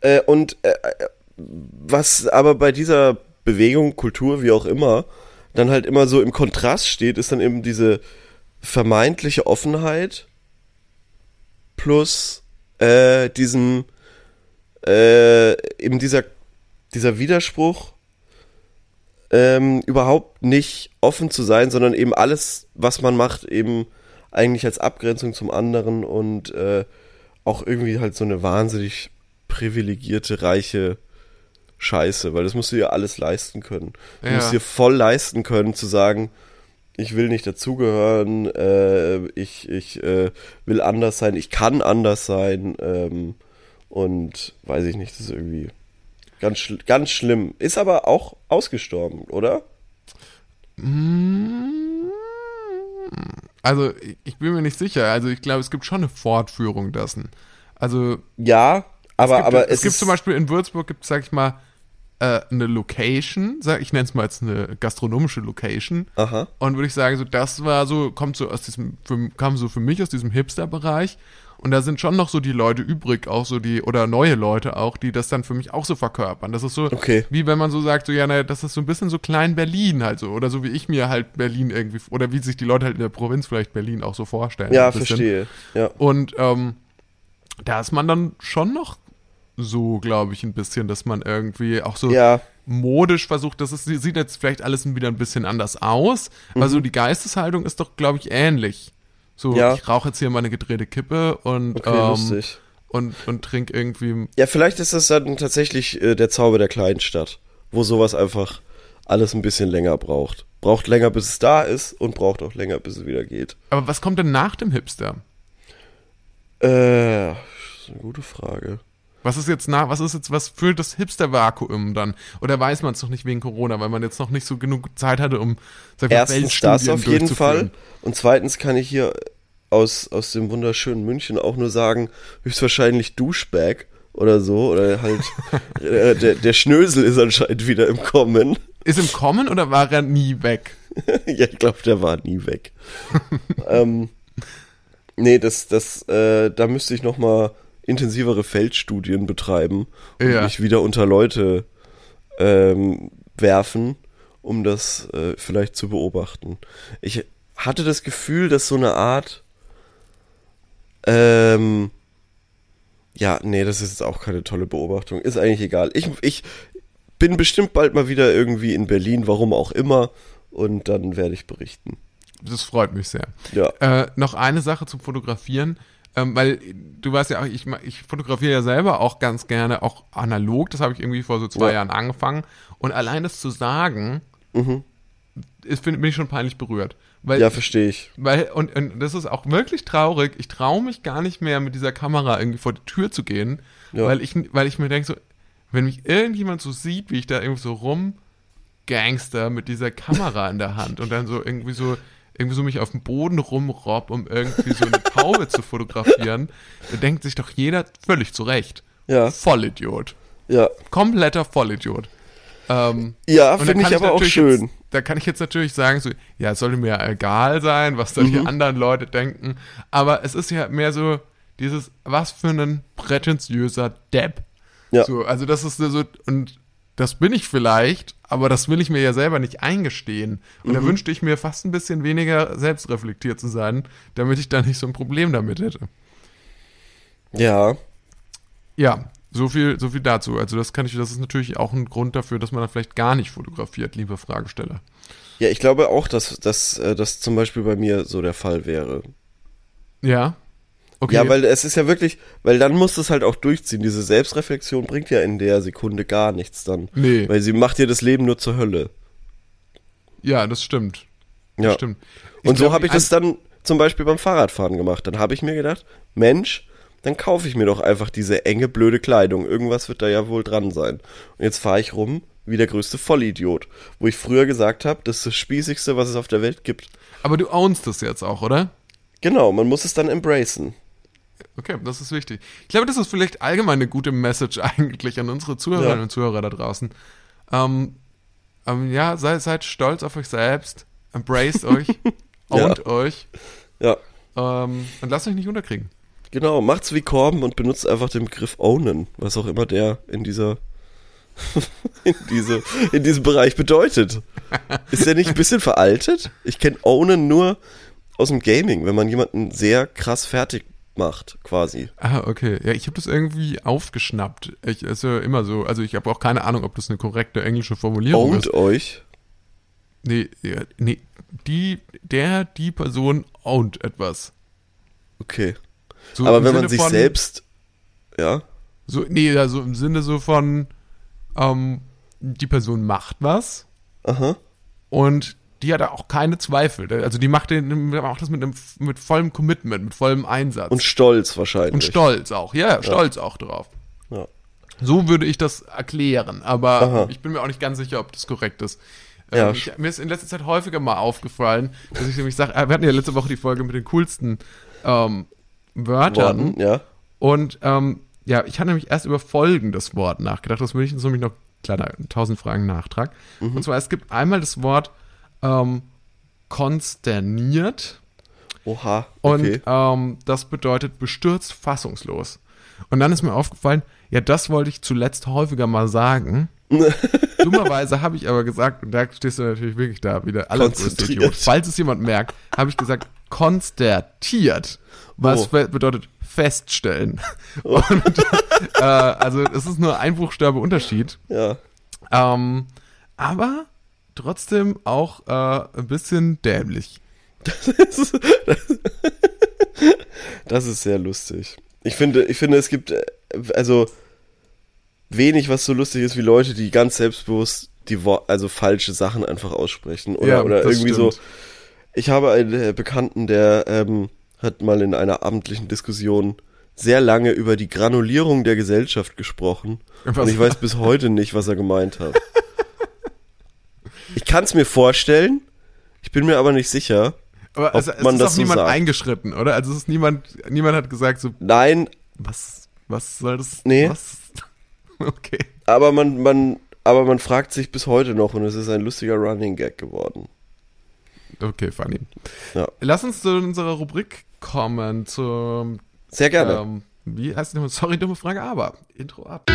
Äh, und äh, äh, was aber bei dieser Bewegung, Kultur, wie auch immer, dann halt immer so im Kontrast steht, ist dann eben diese vermeintliche Offenheit plus äh, diesem äh, eben dieser dieser Widerspruch ähm, überhaupt nicht offen zu sein, sondern eben alles, was man macht, eben eigentlich als Abgrenzung zum anderen und äh, auch irgendwie halt so eine wahnsinnig privilegierte, reiche Scheiße, weil das musst du dir alles leisten können. Du Ja. musst dir voll leisten können zu sagen, ich will nicht dazugehören, äh, ich, ich äh, will anders sein, ich kann anders sein ähm, und weiß ich nicht, das ist irgendwie ganz, schl ganz schlimm. Ist aber auch ausgestorben, oder? Also ich- bin mir nicht sicher. Also ich glaube, es gibt schon eine Fortführung dessen. Also Ja, aber es gibt, aber es, es, gibt zum Beispiel in Würzburg gibt sag ich mal, äh, eine Location, sag, ich nenne es mal jetzt eine gastronomische Location. Aha. Und würde ich sagen, so das war so, kommt so aus diesem, für, kam so für mich aus diesem Hipster-Bereich. Und da sind schon noch so die Leute übrig, auch so die, oder neue Leute auch, die das dann für mich auch so verkörpern. Das ist so, Okay. wie wenn man so sagt, so, ja, naja, das ist so ein bisschen so klein Berlin halt so, oder so wie ich mir halt Berlin irgendwie, oder wie sich die Leute halt in der Provinz vielleicht Berlin auch so vorstellen. Ja, verstehe. Ja. Und ähm, da ist man dann schon noch so, glaube ich, ein bisschen, dass man irgendwie auch so Ja, modisch versucht, das ist, sieht jetzt vielleicht alles wieder ein bisschen anders aus, aber so die Geisteshaltung ist doch, glaube ich, ähnlich. So, Mhm. Ja. ich rauche jetzt hier meine gedrehte Kippe und, okay, ähm, und, und trinke irgendwie. Ja, vielleicht ist das dann tatsächlich äh, der Zauber der Kleinstadt, wo sowas einfach alles ein bisschen länger braucht. Braucht länger, bis es da ist und braucht auch länger, bis es wieder geht. Aber was kommt denn nach dem Hipster? Äh, das ist eine gute Frage. Was ist jetzt nach, was ist jetzt, was füllt das Hipster-Vakuum dann? Oder weiß man es noch nicht wegen Corona, weil man jetzt noch nicht so genug Zeit hatte, um sag ich Erstens das auf jeden Fall. Und zweitens kann ich hier aus, aus dem wunderschönen München auch nur sagen, höchstwahrscheinlich Duschbag oder so. Oder halt *laughs* äh, der, der Schnösel ist anscheinend wieder im Kommen. Ist im Kommen oder war er nie weg? *laughs* ja, ich glaube, der war nie weg. *laughs* ähm, nee, das, das, äh, da müsste ich noch mal intensivere Feldstudien betreiben und Ja. mich wieder unter Leute ähm, werfen, um das äh, vielleicht zu beobachten. Ich hatte das Gefühl, dass so eine Art ähm, ja, nee, das ist jetzt auch keine tolle Beobachtung. Ist eigentlich egal. Ich, ich bin bestimmt bald mal wieder irgendwie in Berlin, warum auch immer, und dann werde ich berichten. Das freut mich sehr. Ja. Äh, noch eine Sache zum Fotografieren, ähm, weil du weißt ja auch, ich, ich fotografiere ja selber auch ganz gerne, auch analog. Das habe ich irgendwie vor so zwei Ja. Jahren angefangen. Und allein das zu sagen, ist, bin, bin ich schon peinlich berührt. Weil, Ja, verstehe ich. weil und, und das ist auch wirklich traurig. Ich traue mich gar nicht mehr mit dieser Kamera irgendwie vor die Tür zu gehen, Ja. weil ich, weil ich mir denke so, wenn mich irgendjemand so sieht, wie ich da irgendwie so rum Gangster mit dieser Kamera in der Hand und dann so irgendwie so irgendwie so mich auf dem Boden rumrobb, um irgendwie so eine Taube zu fotografieren, *laughs* da denkt sich doch jeder völlig zurecht. Ja, Vollidiot. ja. Kompletter Vollidiot. Ähm, Ja, finde ich kann aber auch schön. Jetzt, da kann ich jetzt natürlich sagen, so, ja, es sollte mir egal sein, was da die Mhm. anderen Leute denken. Aber es ist ja mehr so dieses, was für ein prätentiöser Depp. Ja. So, also das ist so, und das bin ich vielleicht, aber das will ich mir ja selber nicht eingestehen. Und Mhm. da wünschte ich mir fast ein bisschen weniger selbstreflektiert zu sein, damit ich da nicht so ein Problem damit hätte. Ja, Ja, so viel, so viel dazu. Also das kann ich, das ist natürlich auch ein Grund dafür, dass man dann vielleicht gar nicht fotografiert, liebe Fragesteller. ja, ich glaube auch, dass, dass äh, das zum Beispiel bei mir so der Fall wäre. Ja. Okay. Ja, weil es ist ja wirklich, weil dann musst du es halt auch durchziehen. Diese Selbstreflexion bringt ja in der Sekunde gar nichts dann. Nee. Weil sie macht dir das Leben nur zur Hölle. ja, das stimmt. Das Ja. stimmt. Und so glaub, habe ich das dann zum Beispiel beim Fahrradfahren gemacht. Dann habe ich mir gedacht, Mensch, dann kaufe ich mir doch einfach diese enge, blöde Kleidung. Irgendwas wird da ja wohl dran sein. Und jetzt fahre ich rum wie der größte Vollidiot. Wo ich früher gesagt habe, das ist das Spießigste, was es auf der Welt gibt. Aber du ownst das jetzt auch, oder? Genau, man muss es dann embracen. Okay, das ist wichtig. Ich glaube, das ist vielleicht allgemein eine gute Message *laughs* eigentlich an unsere Zuhörerinnen Ja. und Zuhörer da draußen. Ähm, ähm, ja, seid, seid stolz auf euch selbst, embraced euch, *laughs* Ja. ownt euch Ja, ähm, und lasst euch nicht unterkriegen. genau. Macht's wie Korben und benutzt einfach den Begriff ownen, was auch immer der in dieser *laughs* in, diese, in diesem Bereich bedeutet. Ist der nicht ein bisschen veraltet? Ich kenne ownen nur aus dem Gaming, wenn man jemanden sehr krass fertig macht, quasi. Ah, okay. Ja, ich habe das irgendwie aufgeschnappt. Ich ist ja immer so, also ich habe auch keine Ahnung, ob das eine korrekte englische Formulierung ist. Ownt euch. Nee, ja, nee, die, der, die Person ownt etwas. Okay. So Aber wenn man Sinne sich von- selbst, ja, So, nee, also im Sinne so von, ähm, die Person macht was aha, und die hat auch keine Zweifel. Also die macht, den, macht das mit, einem, mit vollem Commitment, mit vollem Einsatz. und stolz wahrscheinlich. Und stolz auch, ja, stolz auch drauf. Ja. So würde ich das erklären, aber Aha. ich bin mir auch nicht ganz sicher, ob das korrekt ist. Ähm, Ja, ich, mir ist in letzter Zeit häufiger mal aufgefallen, dass ich nämlich sage, wir hatten ja letzte Woche die Folge mit den coolsten ähm, Wörtern. Worden, ja. Und ähm, ja, ich hatte nämlich erst über folgendes Wort nachgedacht. Das will ich jetzt nämlich noch, kleiner 1000 Fragen Nachtrag. Mhm. Und zwar, es gibt einmal das Wort ähm, konsterniert. Oha, Und okay. ähm, das bedeutet bestürzt, fassungslos. Und dann ist mir aufgefallen, ja, das wollte ich zuletzt häufiger mal sagen. *laughs* Dummerweise habe ich aber gesagt, und da stehst du natürlich wirklich da wieder allergrößte. Idiot. Falls es jemand merkt, habe ich gesagt, konstertiert. Was Oh. bedeutet feststellen. *laughs* Und, äh, also es ist nur ein Buchstabe Unterschied. ja. Ähm, aber trotzdem auch äh, ein bisschen dämlich. *laughs* Das ist sehr lustig. Ich finde, ich finde, es gibt äh, also wenig, was so lustig ist wie Leute, die ganz selbstbewusst die Wo also falsche Sachen einfach aussprechen oder, Ja, oder das irgendwie stimmt. so. Ich habe einen äh, Bekannten, der ähm, hat mal in einer abendlichen Diskussion sehr lange über die Granulierung der Gesellschaft gesprochen. Was- Und ich weiß bis heute nicht, was er gemeint hat. *laughs* Ich kann es mir vorstellen, ich bin mir aber nicht sicher. Aber Ob es, man ist das auch so niemand sagt. eingeschritten, oder? Also es ist niemand, niemand hat gesagt so, Nein, was, was soll das? Nee. Was? *laughs* Okay. aber man, man, aber man fragt sich bis heute noch und es ist ein lustiger Running Gag geworden. Okay, funny. Ja. Lass uns zu unserer Rubrik kommen, zum Sehr gerne. ähm, Wie heißt die nochmal? Sorry, dumme Frage, aber. Intro ab.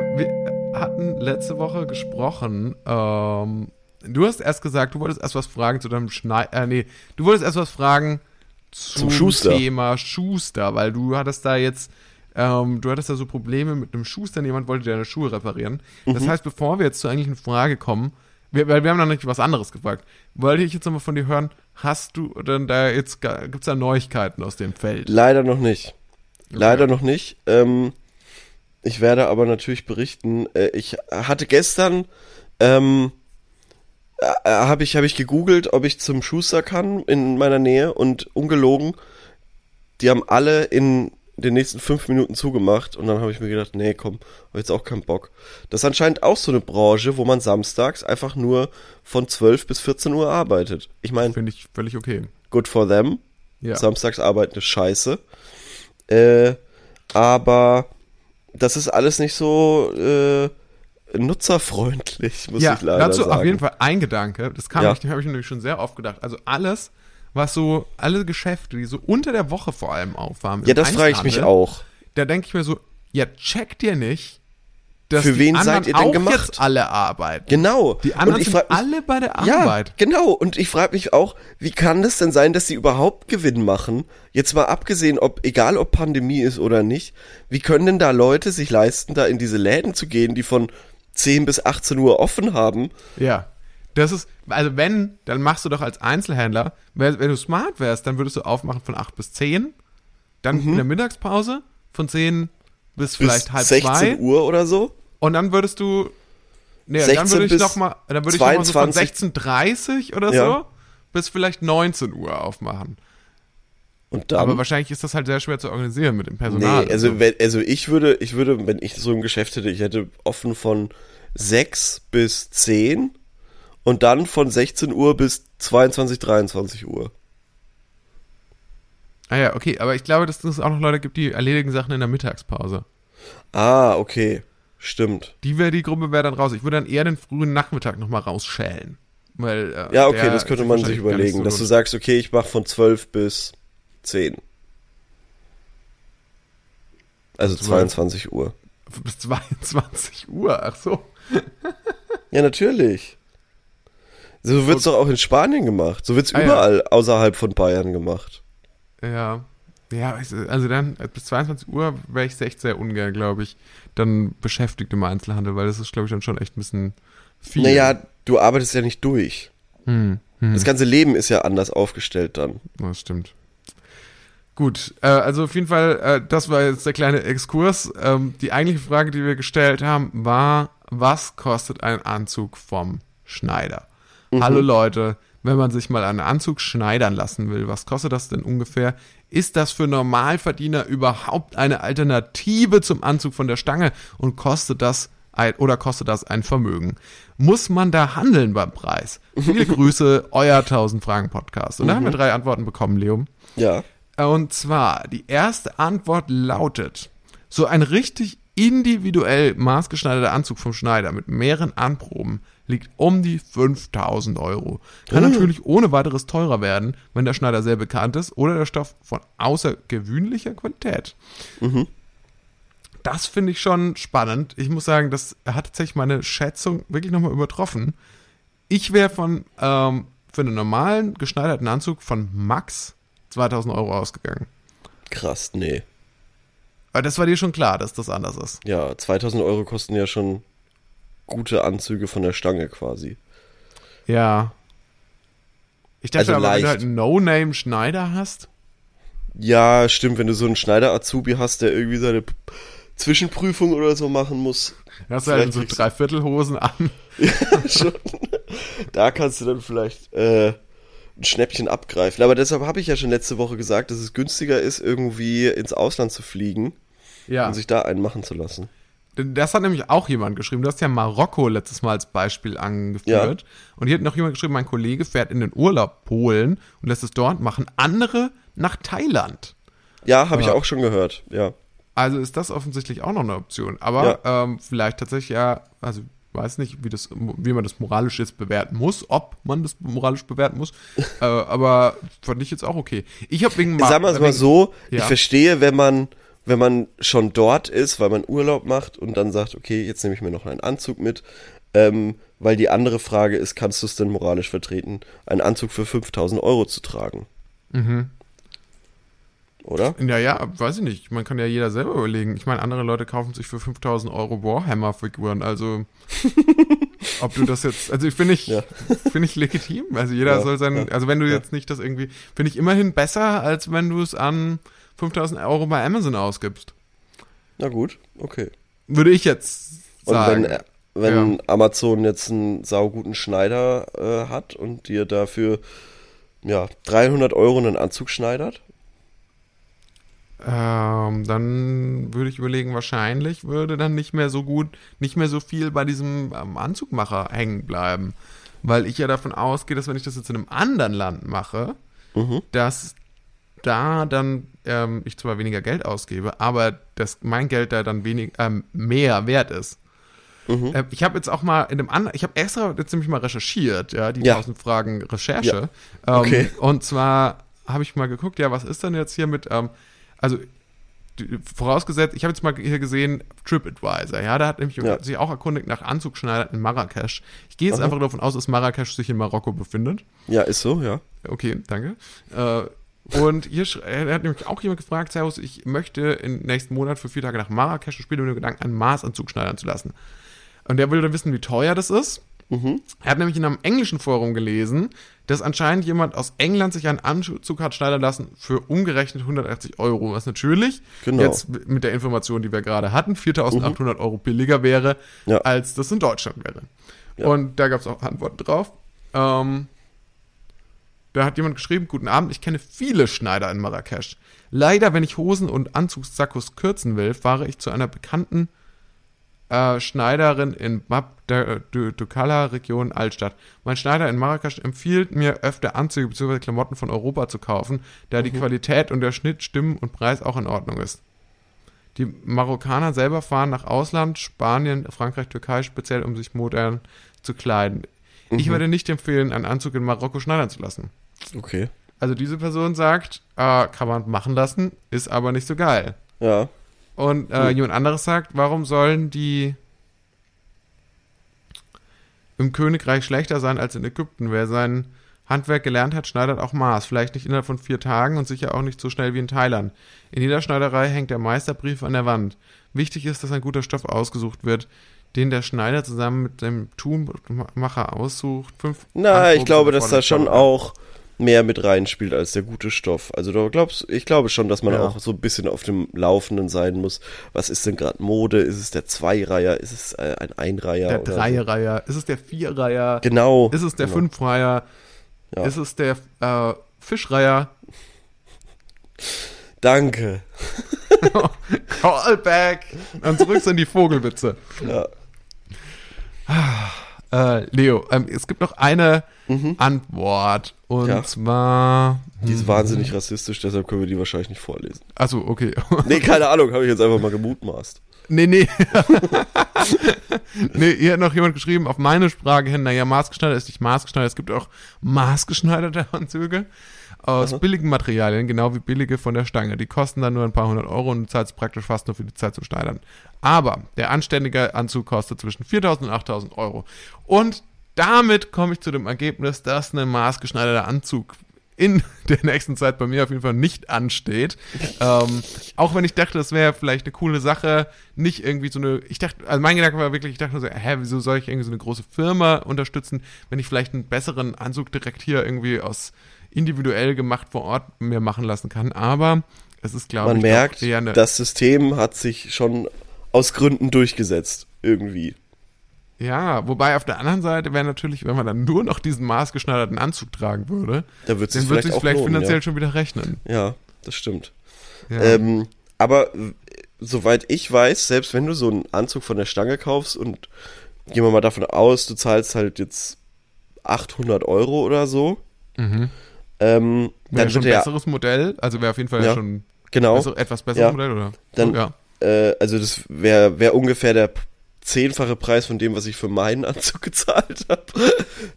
Wir hatten letzte Woche gesprochen. Ähm, du hast erst gesagt, du wolltest erst was fragen zu deinem Schnei. Äh, nee, du wolltest erst was fragen zum, Schuster. Thema Schuster, weil du hattest da jetzt. Ähm, du hattest da so Probleme mit einem Schuster, jemand wollte deine Schuhe reparieren. Das Mhm. heißt, bevor wir jetzt zur eigentlichen Frage kommen, wir, weil wir haben noch nicht was anderes gefragt, wollte ich jetzt nochmal von dir hören, hast du denn da jetzt, gibt es da Neuigkeiten aus dem Feld? Leider noch nicht. Leider noch nicht. Ähm, ich werde aber natürlich berichten. Äh, ich hatte gestern, ähm, äh, habe ich, hab ich gegoogelt, ob ich zum Schuster kann in meiner Nähe und ungelogen, die haben alle in den nächsten fünf Minuten zugemacht und dann habe ich mir gedacht, nee, komm, hab jetzt auch keinen Bock. Das ist anscheinend auch so eine Branche, wo man samstags einfach nur von 12 bis 14 Uhr arbeitet. Ich meine, Finde ich völlig okay. good for them. Ja. Samstags arbeiten ist scheiße. Äh, aber das ist alles nicht so äh, nutzerfreundlich, muss ja, ich leider dazu sagen. auf jeden Fall ein Gedanke. Das kam Ja. ich, habe ich nämlich schon sehr oft gedacht. Also alles, was so, alle Geschäfte, die so unter der Woche vor allem aufhaben. Ja, im das frage ich mich auch. Da denke ich mir so, ja, checkt ihr nicht, dass Für wen seid ihr denn gemacht? jetzt alle arbeiten. Genau. Die anderen sind mich, alle bei der ja, Arbeit. genau. Und ich frage mich auch, wie kann das denn sein, dass sie überhaupt Gewinn machen? Jetzt mal abgesehen, ob, egal ob Pandemie ist oder nicht, wie können denn da Leute sich leisten, da in diese Läden zu gehen, die von 10 bis 18 Uhr offen haben? Ja. Das ist, also wenn, dann machst du doch als Einzelhändler, wenn, wenn du smart wärst, dann würdest du aufmachen von 8 bis 10, dann in der Mittagspause von 10 bis, Bis vielleicht halb 16 zwei. Uhr oder so? Und dann würdest du. Nee, 16 dann würde ich bis noch mal, dann würde ich noch mal so von 22. 16.30 oder Ja. so bis vielleicht 19 Uhr aufmachen. Und dann? Aber wahrscheinlich ist das halt sehr schwer zu organisieren mit dem Personal. Nee, also, wenn, also ich würde, ich würde, wenn ich so ein Geschäft hätte, ich hätte offen von 6 bis 10 und dann von 16 Uhr bis 22, 23 Uhr. Ah ja, okay, aber ich glaube, dass es auch noch Leute gibt, die erledigen Sachen in der Mittagspause. Ah, okay. Stimmt. Die wäre die Gruppe wäre dann raus. Ich würde dann eher den frühen Nachmittag nochmal rausschälen. Weil, äh, Ja, okay, das könnte man sich überlegen, so dass du sagst, okay, ich mache von 12 bis 10. Also 12. 22 Uhr. *laughs* bis 22 Uhr, ach so. *laughs* Ja, natürlich. So wird's doch auch in Spanien gemacht. So wird's Ah, ja. überall außerhalb von Bayern gemacht. Ja. Ja, also dann äh, bis 22 Uhr wäre ich echt sehr ungern, glaube ich, dann beschäftigt im Einzelhandel, weil das ist, glaube ich, dann schon echt ein bisschen viel. Naja, du arbeitest ja nicht durch. Hm, hm. Das ganze Leben ist ja anders aufgestellt dann. Das stimmt. Gut, äh, also auf jeden Fall, äh, das war jetzt der kleine Exkurs. Ähm, die eigentliche Frage, die wir gestellt haben, war, was kostet ein Anzug vom Schneider? Hallo Leute, wenn man sich mal einen Anzug schneidern lassen will, was kostet das denn ungefähr? Ist das für Normalverdiener überhaupt eine Alternative zum Anzug von der Stange und kostet das ein, oder kostet das ein Vermögen? Muss man da handeln beim Preis? Viele *laughs* Grüße, euer 1000 Fragen Podcast. Und da haben wir drei Antworten bekommen, Leo. Ja. Und zwar, die erste Antwort lautet, so ein richtig individuell maßgeschneiderter Anzug vom Schneider mit mehreren Anproben liegt um die 5000 Euro. Kann natürlich ohne weiteres teurer werden, wenn der Schneider sehr bekannt ist oder der Stoff von außergewöhnlicher Qualität. Das finde ich schon spannend. Ich muss sagen, das hat tatsächlich meine Schätzung wirklich nochmal übertroffen. Ich wäre von ähm, für einen normalen geschneiderten Anzug von Max 2000 Euro ausgegangen. Krass, nee. Aber das war dir schon klar, dass das anders ist. Ja, 2000 Euro kosten ja schon gute Anzüge von der Stange quasi. Ja. Ich dachte Also aber, wenn du leicht. halt einen No-Name-Schneider hast. Ja, stimmt, wenn du so einen Schneider-Azubi hast, der irgendwie seine P- Zwischenprüfung oder so machen muss. Da hast du halt so Dreiviertelhosen an. *laughs* schon. Da kannst du dann vielleicht äh, ein Schnäppchen abgreifen. Aber deshalb habe ich ja schon letzte Woche gesagt, dass es günstiger ist, irgendwie ins Ausland zu fliegen Ja. und sich da einen machen zu lassen. Das hat nämlich auch jemand geschrieben. Du hast ja Marokko letztes Mal als Beispiel angeführt. Und hier hat noch jemand geschrieben, mein Kollege fährt in den Urlaub Polen und lässt es dort machen. Andere nach Thailand. Ja, habe ich Ja. auch schon gehört, ja. Also ist das offensichtlich auch noch eine Option. Aber ähm, vielleicht tatsächlich ja, also weiß nicht, wie, das, wie man das moralisch jetzt bewerten muss, ob man das moralisch bewerten muss. *laughs* äh, aber fand ich jetzt auch okay. Ich habe wegen Sagen wir es mal wegen- so, ich Ja. verstehe, wenn man, wenn man schon dort ist, weil man Urlaub macht und dann sagt, okay, jetzt nehme ich mir noch einen Anzug mit, ähm, weil die andere Frage ist, kannst du es denn moralisch vertreten, einen Anzug für 5000 Euro zu tragen? Mhm. Oder? Ja, ja, weiß ich nicht. Man kann ja jeder selber überlegen. Ich meine, andere Leute kaufen sich für 5000 Euro Warhammer-Figuren. Also, *laughs* ob du das jetzt, also ich finde ich, Ja. *laughs* finde ich legitim. Also jeder Ja, soll sein, ja, also wenn du jetzt nicht das irgendwie, finde ich immerhin besser, als wenn du es an 5000 Euro bei Amazon ausgibst. Na gut, okay. Würde ich jetzt Und sagen. wenn, äh, wenn Amazon jetzt einen sauguten Schneider äh, hat und dir dafür ja, 300 Euro einen Anzug schneidert, Ähm, dann würde ich überlegen, wahrscheinlich würde dann nicht mehr so gut, nicht mehr so viel bei diesem ähm, Anzugmacher hängen bleiben. Weil ich ja davon ausgehe, dass wenn ich das jetzt in einem anderen Land mache, Mhm. dass da dann ähm, ich zwar weniger Geld ausgebe, aber dass mein Geld da dann wenig, ähm, mehr wert ist. Mhm. Äh, ich habe jetzt auch mal in einem anderen, ich habe extra jetzt nämlich mal recherchiert, ja, die Ja. 1000 Fragen Recherche. Ja. Okay. Ähm, und zwar habe ich mal geguckt, ja, was ist denn jetzt hier mit, ähm, also vorausgesetzt, ich habe jetzt mal hier gesehen, TripAdvisor, ja, da hat nämlich Ja. sich auch erkundigt nach Anzugschneidern in Marrakesch. Ich gehe jetzt Aha. einfach davon aus, dass Marrakesch sich in Marokko befindet. ja, ist so, ja. Okay, danke. Äh, und hier hat nämlich auch jemand gefragt, Servus, ich möchte im nächsten Monat für vier Tage nach Marrakesch und spiele mit dem Gedanken, einen Maßanzug schneidern zu lassen. Und der will dann wissen, wie teuer das ist. Mhm. Er hat nämlich in einem englischen Forum gelesen, dass anscheinend jemand aus England sich einen Anzug hat schneidern lassen für umgerechnet 180 Euro, was natürlich Genau. jetzt mit der Information, die wir gerade hatten, 4.800 Euro billiger wäre, Ja. als das in Deutschland wäre. Ja. Und da gab es auch Antworten drauf. Ähm, da hat jemand geschrieben, guten Abend, ich kenne viele Schneider in Marrakesch. Leider, wenn ich Hosen und Anzugssakkos kürzen will, fahre ich zu einer bekannten äh, Schneiderin in Bab der Du- Dukala Region Altstadt. Mein Schneider in Marrakesch empfiehlt mir öfter Anzüge bzw. Klamotten von Europa zu kaufen, da die Qualität und der Schnitt, Stimmen und Preis auch in Ordnung ist. Die Marokkaner selber fahren nach Ausland, Spanien, Frankreich, Türkei speziell, um sich modern zu kleiden. Ich würde nicht empfehlen, einen Anzug in Marokko schneidern zu lassen. Okay. Also diese Person sagt, äh, kann man machen lassen, ist aber nicht so geil. Ja. Und äh, jemand anderes sagt, warum sollen die im Königreich schlechter sein als in Ägypten? Wer sein Handwerk gelernt hat, schneidert auch Maß. Vielleicht nicht innerhalb von vier Tagen und sicher auch nicht so schnell wie in Thailand. In jeder Schneiderei hängt der Meisterbrief an der Wand. Wichtig ist, dass ein guter Stoff ausgesucht wird, den der Schneider zusammen mit dem Tuchmacher aussucht. Fünf Na, ich Anproben glaube, sind dass da schon auch mehr mit reinspielt als der gute Stoff. Also du glaubst, ich glaube schon, dass man Ja. auch so ein bisschen auf dem Laufenden sein muss. Was ist denn gerade Mode? Ist es der Zweireiher? Ist es äh, ein Einreiher? Der oder so? Dreireiher, ist es der Vierreiher, Genau. ist es der genau. Fünfreiher, Ja. ist es der äh, Fischreiher, Danke. *laughs* Callback. Dann zurück sind die Vogelwitze. Ja. Äh, Leo, ähm, es gibt noch eine Antwort. Und. Ja. zwar. Die ist wahnsinnig rassistisch, deshalb können wir die wahrscheinlich nicht vorlesen. Achso, okay. *laughs* Nee, keine Ahnung, habe ich jetzt einfach mal gemutmaßt. nee, nee. *laughs* nee, hier hat noch jemand geschrieben, auf meine Frage hin, naja, maßgeschneidert ist nicht maßgeschneidert. Es gibt auch maßgeschneiderte Anzüge aus billigen Materialien, genau wie billige von der Stange. Die kosten dann nur ein paar hundert Euro und du zahlst praktisch fast nur für die Zeit zum Schneidern. Aber der anständige Anzug kostet zwischen 4.000 und 8.000 Euro. Und damit komme ich zu dem Ergebnis, dass ein maßgeschneiderter Anzug in *laughs* der nächsten Zeit bei mir auf jeden Fall nicht ansteht. ähm, auch wenn ich dachte, das wäre vielleicht eine coole Sache, nicht irgendwie so eine, ich dachte, also mein Gedanke war wirklich, ich dachte nur so, hä, wieso soll ich irgendwie so eine große Firma unterstützen, wenn ich vielleicht einen besseren Anzug direkt hier irgendwie aus individuell gemacht vor Ort mir machen lassen kann. Aber es ist, glaube Man ich, merkt, das System hat sich schon aus Gründen durchgesetzt. Irgendwie. Ja, wobei auf der anderen Seite wäre natürlich, wenn man dann nur noch diesen maßgeschneiderten Anzug tragen würde, Da wird es dann wird vielleicht sich vielleicht lohnen, finanziell ja. schon wieder rechnen. ja, das stimmt. Ja. Ähm, aber äh, soweit ich weiß, selbst wenn du so einen Anzug von der Stange kaufst und gehen wir mal davon aus, du zahlst halt jetzt 800 Euro oder so, mhm. ähm, Wäre dann schon wird ein er, besseres Modell, also wäre auf jeden Fall Ja, schon genau, besser, etwas besseres Ja. Modell, oder? Dann- ja. äh, also das wäre wär ungefähr der zehnfache Preis von dem, was ich für meinen Anzug *laughs* gezahlt habe.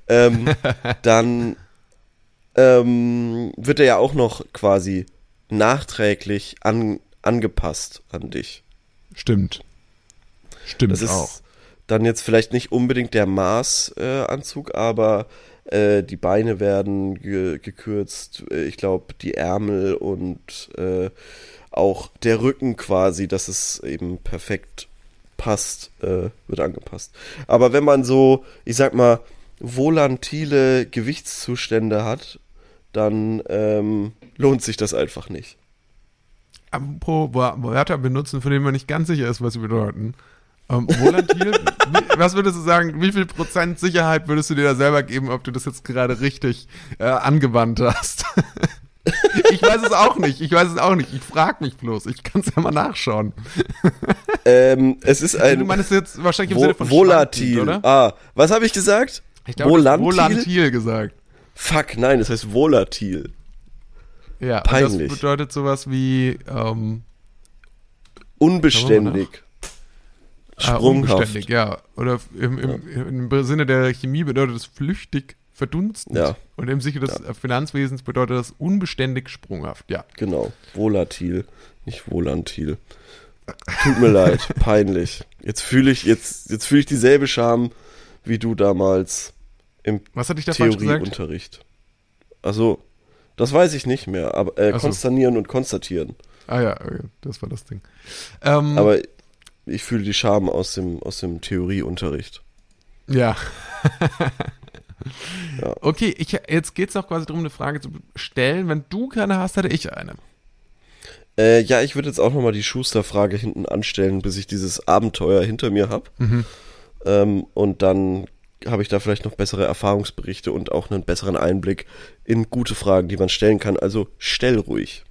ähm, *laughs* dann ähm, wird er ja auch noch quasi nachträglich an, angepasst an dich. Stimmt. Stimmt Das ist auch. dann jetzt vielleicht nicht unbedingt der Maßanzug, äh, Anzug, aber äh, die Beine werden ge gekürzt. Äh, Ich glaube, die Ärmel und äh, auch der Rücken quasi, dass es eben perfekt passt, äh, wird angepasst. Aber wenn man so, ich sag mal, volantile Gewichtszustände hat, dann ähm, lohnt sich das einfach nicht. Apropos Wörter benutzen, von denen man nicht ganz sicher ist, was sie bedeuten. Ähm, volatil, *laughs* wie, was würdest du sagen, wie viel Prozent Sicherheit würdest du dir da selber geben, ob du das jetzt gerade richtig äh, angewandt hast? *laughs* *laughs* ich weiß es auch nicht, ich weiß es auch nicht. Ich frage mich bloß, ich kann es ja mal nachschauen. Ähm, es ist ein du meinst jetzt wahrscheinlich im Sinne von volatil. oder? Ah, was habe ich gesagt? Ich glaube, Volantil? volatil gesagt. Fuck, nein, das heißt volatil. Ja, Peinlich. das bedeutet sowas wie ähm, Unbeständig. äh, Sprunghaft. unbeständig, ja. Oder im, im, im Sinne der Chemie bedeutet es flüchtig, verdunstend. Ja. Und im Sinne des Finanzwesens bedeutet das unbeständig, sprunghaft, ja. Genau, volatil, nicht volantil. Tut mir leid, *laughs* peinlich. Jetzt fühle ich jetzt jetzt fühle ich dieselbe Scham wie du damals im Was hatte ich da falsch gesagt? Theorieunterricht. Also, das weiß ich nicht mehr, aber äh, so. konsternieren und konstatieren. Ah ja, okay, das war das Ding. Ähm, Aber ich fühle die Scham aus dem aus dem Theorieunterricht. Ja. *laughs* *laughs* Ja. Okay, ich, jetzt geht es auch quasi darum, eine Frage zu stellen. Wenn du keine hast, hätte ich eine. Äh, ja, ich würde jetzt auch nochmal die Schuster-Frage hinten anstellen, bis ich dieses Abenteuer hinter mir habe. Mhm. Ähm, und dann habe ich da vielleicht noch bessere Erfahrungsberichte und auch einen besseren Einblick in gute Fragen, die man stellen kann. Also stell ruhig.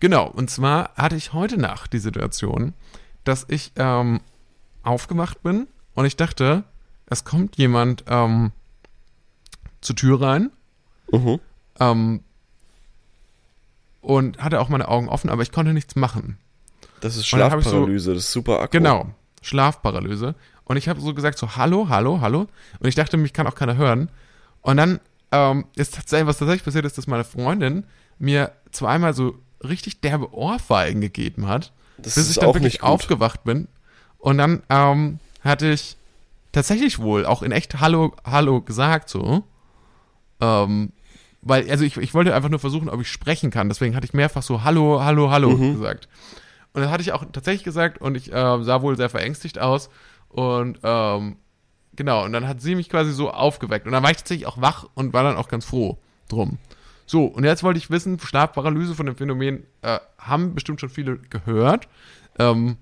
Genau, und zwar hatte ich heute Nacht die Situation, dass ich ähm, aufgewacht bin und ich dachte, es kommt jemand ähm, zur Tür rein Mhm. ähm, und hatte auch meine Augen offen, aber ich konnte nichts machen. Das ist ich so- Schlafparalyse, das ist super akku. Genau, Schlafparalyse. Und ich habe so gesagt, so hallo, hallo, hallo. Und ich dachte, mich kann auch keiner hören. Und dann ähm, ist tatsächlich, was tatsächlich passiert ist, dass meine Freundin mir zweimal so richtig derbe Ohrfeigen gegeben hat, Das bis ich dann wirklich aufgewacht bin. Und dann ähm, hatte ich tatsächlich wohl auch in echt Hallo, Hallo gesagt so. Ähm, weil, also ich, ich wollte einfach nur versuchen, ob ich sprechen kann. Deswegen hatte ich mehrfach so Hallo, Hallo, Hallo Mhm. gesagt. Und dann hatte ich auch tatsächlich gesagt und ich äh, sah wohl sehr verängstigt aus. Und ähm, genau, und dann hat sie mich quasi so aufgeweckt. Und dann war ich tatsächlich auch wach und war dann auch ganz froh drum. So, und jetzt wollte ich wissen, Schlafparalyse von dem Phänomen äh, haben bestimmt schon viele gehört. Ähm,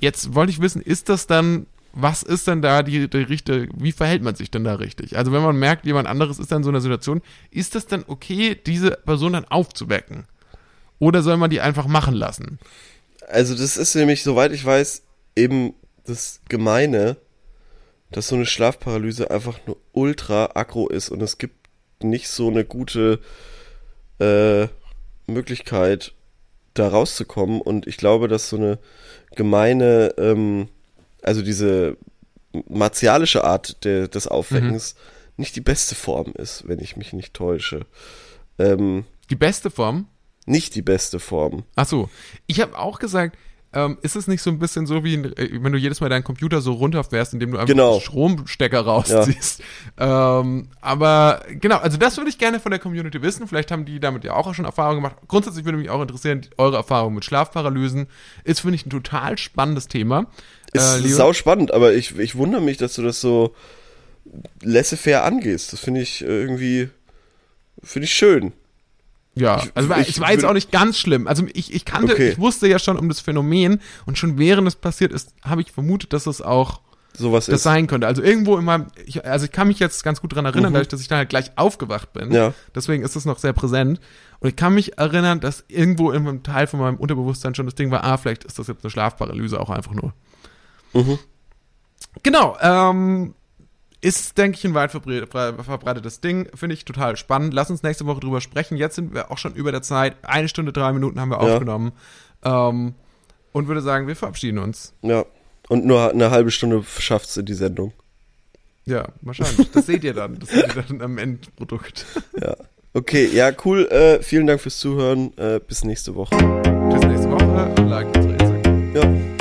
jetzt wollte ich wissen, ist das dann, was ist denn da die, die richtige, wie verhält man sich denn da richtig? Also wenn man merkt, jemand anderes ist dann in so einer Situation, ist das dann okay, diese Person dann aufzuwecken? Oder soll man die einfach machen lassen? Also das ist nämlich, soweit ich weiß, eben das Gemeine, dass so eine Schlafparalyse einfach nur ultra aggro ist und es gibt nicht so eine gute äh, Möglichkeit, da rauszukommen. Und ich glaube, dass so eine gemeine, ähm, also diese martialische Art de, des Aufweckens nicht die beste Form ist, wenn ich mich nicht täusche. Ähm, Die beste Form? nicht die beste Form. Ach so, ich habe auch gesagt, ähm, ist es nicht so ein bisschen so wie, äh, wenn du jedes Mal deinen Computer so runterfährst, indem du einfach Genau. den Stromstecker rausziehst. Ähm, aber genau, also das würde ich gerne von der Community wissen. Vielleicht haben die damit ja auch schon Erfahrungen gemacht. Grundsätzlich würde mich auch interessieren, eure Erfahrung mit Schlafparalysen. Ist, finde ich, ein total spannendes Thema. Ist Äh, Leo? sau spannend, aber ich, ich wundere mich, dass du das so laissez-faire angehst. Das finde ich äh, irgendwie, finde ich schön. Ja, Ich- also ich es war jetzt auch nicht ganz schlimm. Also ich, ich kannte, Okay. ich wusste ja schon um das Phänomen und schon während es passiert ist, habe ich vermutet, dass es auch Sowas das ist. sein könnte. Also irgendwo in meinem, ich, also ich kann mich jetzt ganz gut dran erinnern, Mhm. dadurch, dass ich dann halt gleich aufgewacht bin. Ja. Deswegen ist es noch sehr präsent. Und ich kann mich erinnern, dass irgendwo in einem Teil von meinem Unterbewusstsein schon das Ding war, ah, vielleicht ist das jetzt eine Schlafparalyse auch einfach nur. Mhm. Genau, ähm, ist, denke ich, ein weit verbre ver- verbreitetes Ding. Finde ich total spannend. Lass uns nächste Woche drüber sprechen. Jetzt sind wir auch schon über der Zeit. Eine Stunde, drei Minuten haben wir Ja. aufgenommen. Ähm, Und würde sagen, wir verabschieden uns. Ja. Und nur eine halbe Stunde schafft's in die Sendung. Ja, wahrscheinlich. Das seht ihr dann. Das seht ihr dann am Endprodukt. Ja. Okay, ja, cool. Äh, vielen Dank fürs Zuhören. Äh, bis nächste Woche. Bis nächste Woche. Like. Ja.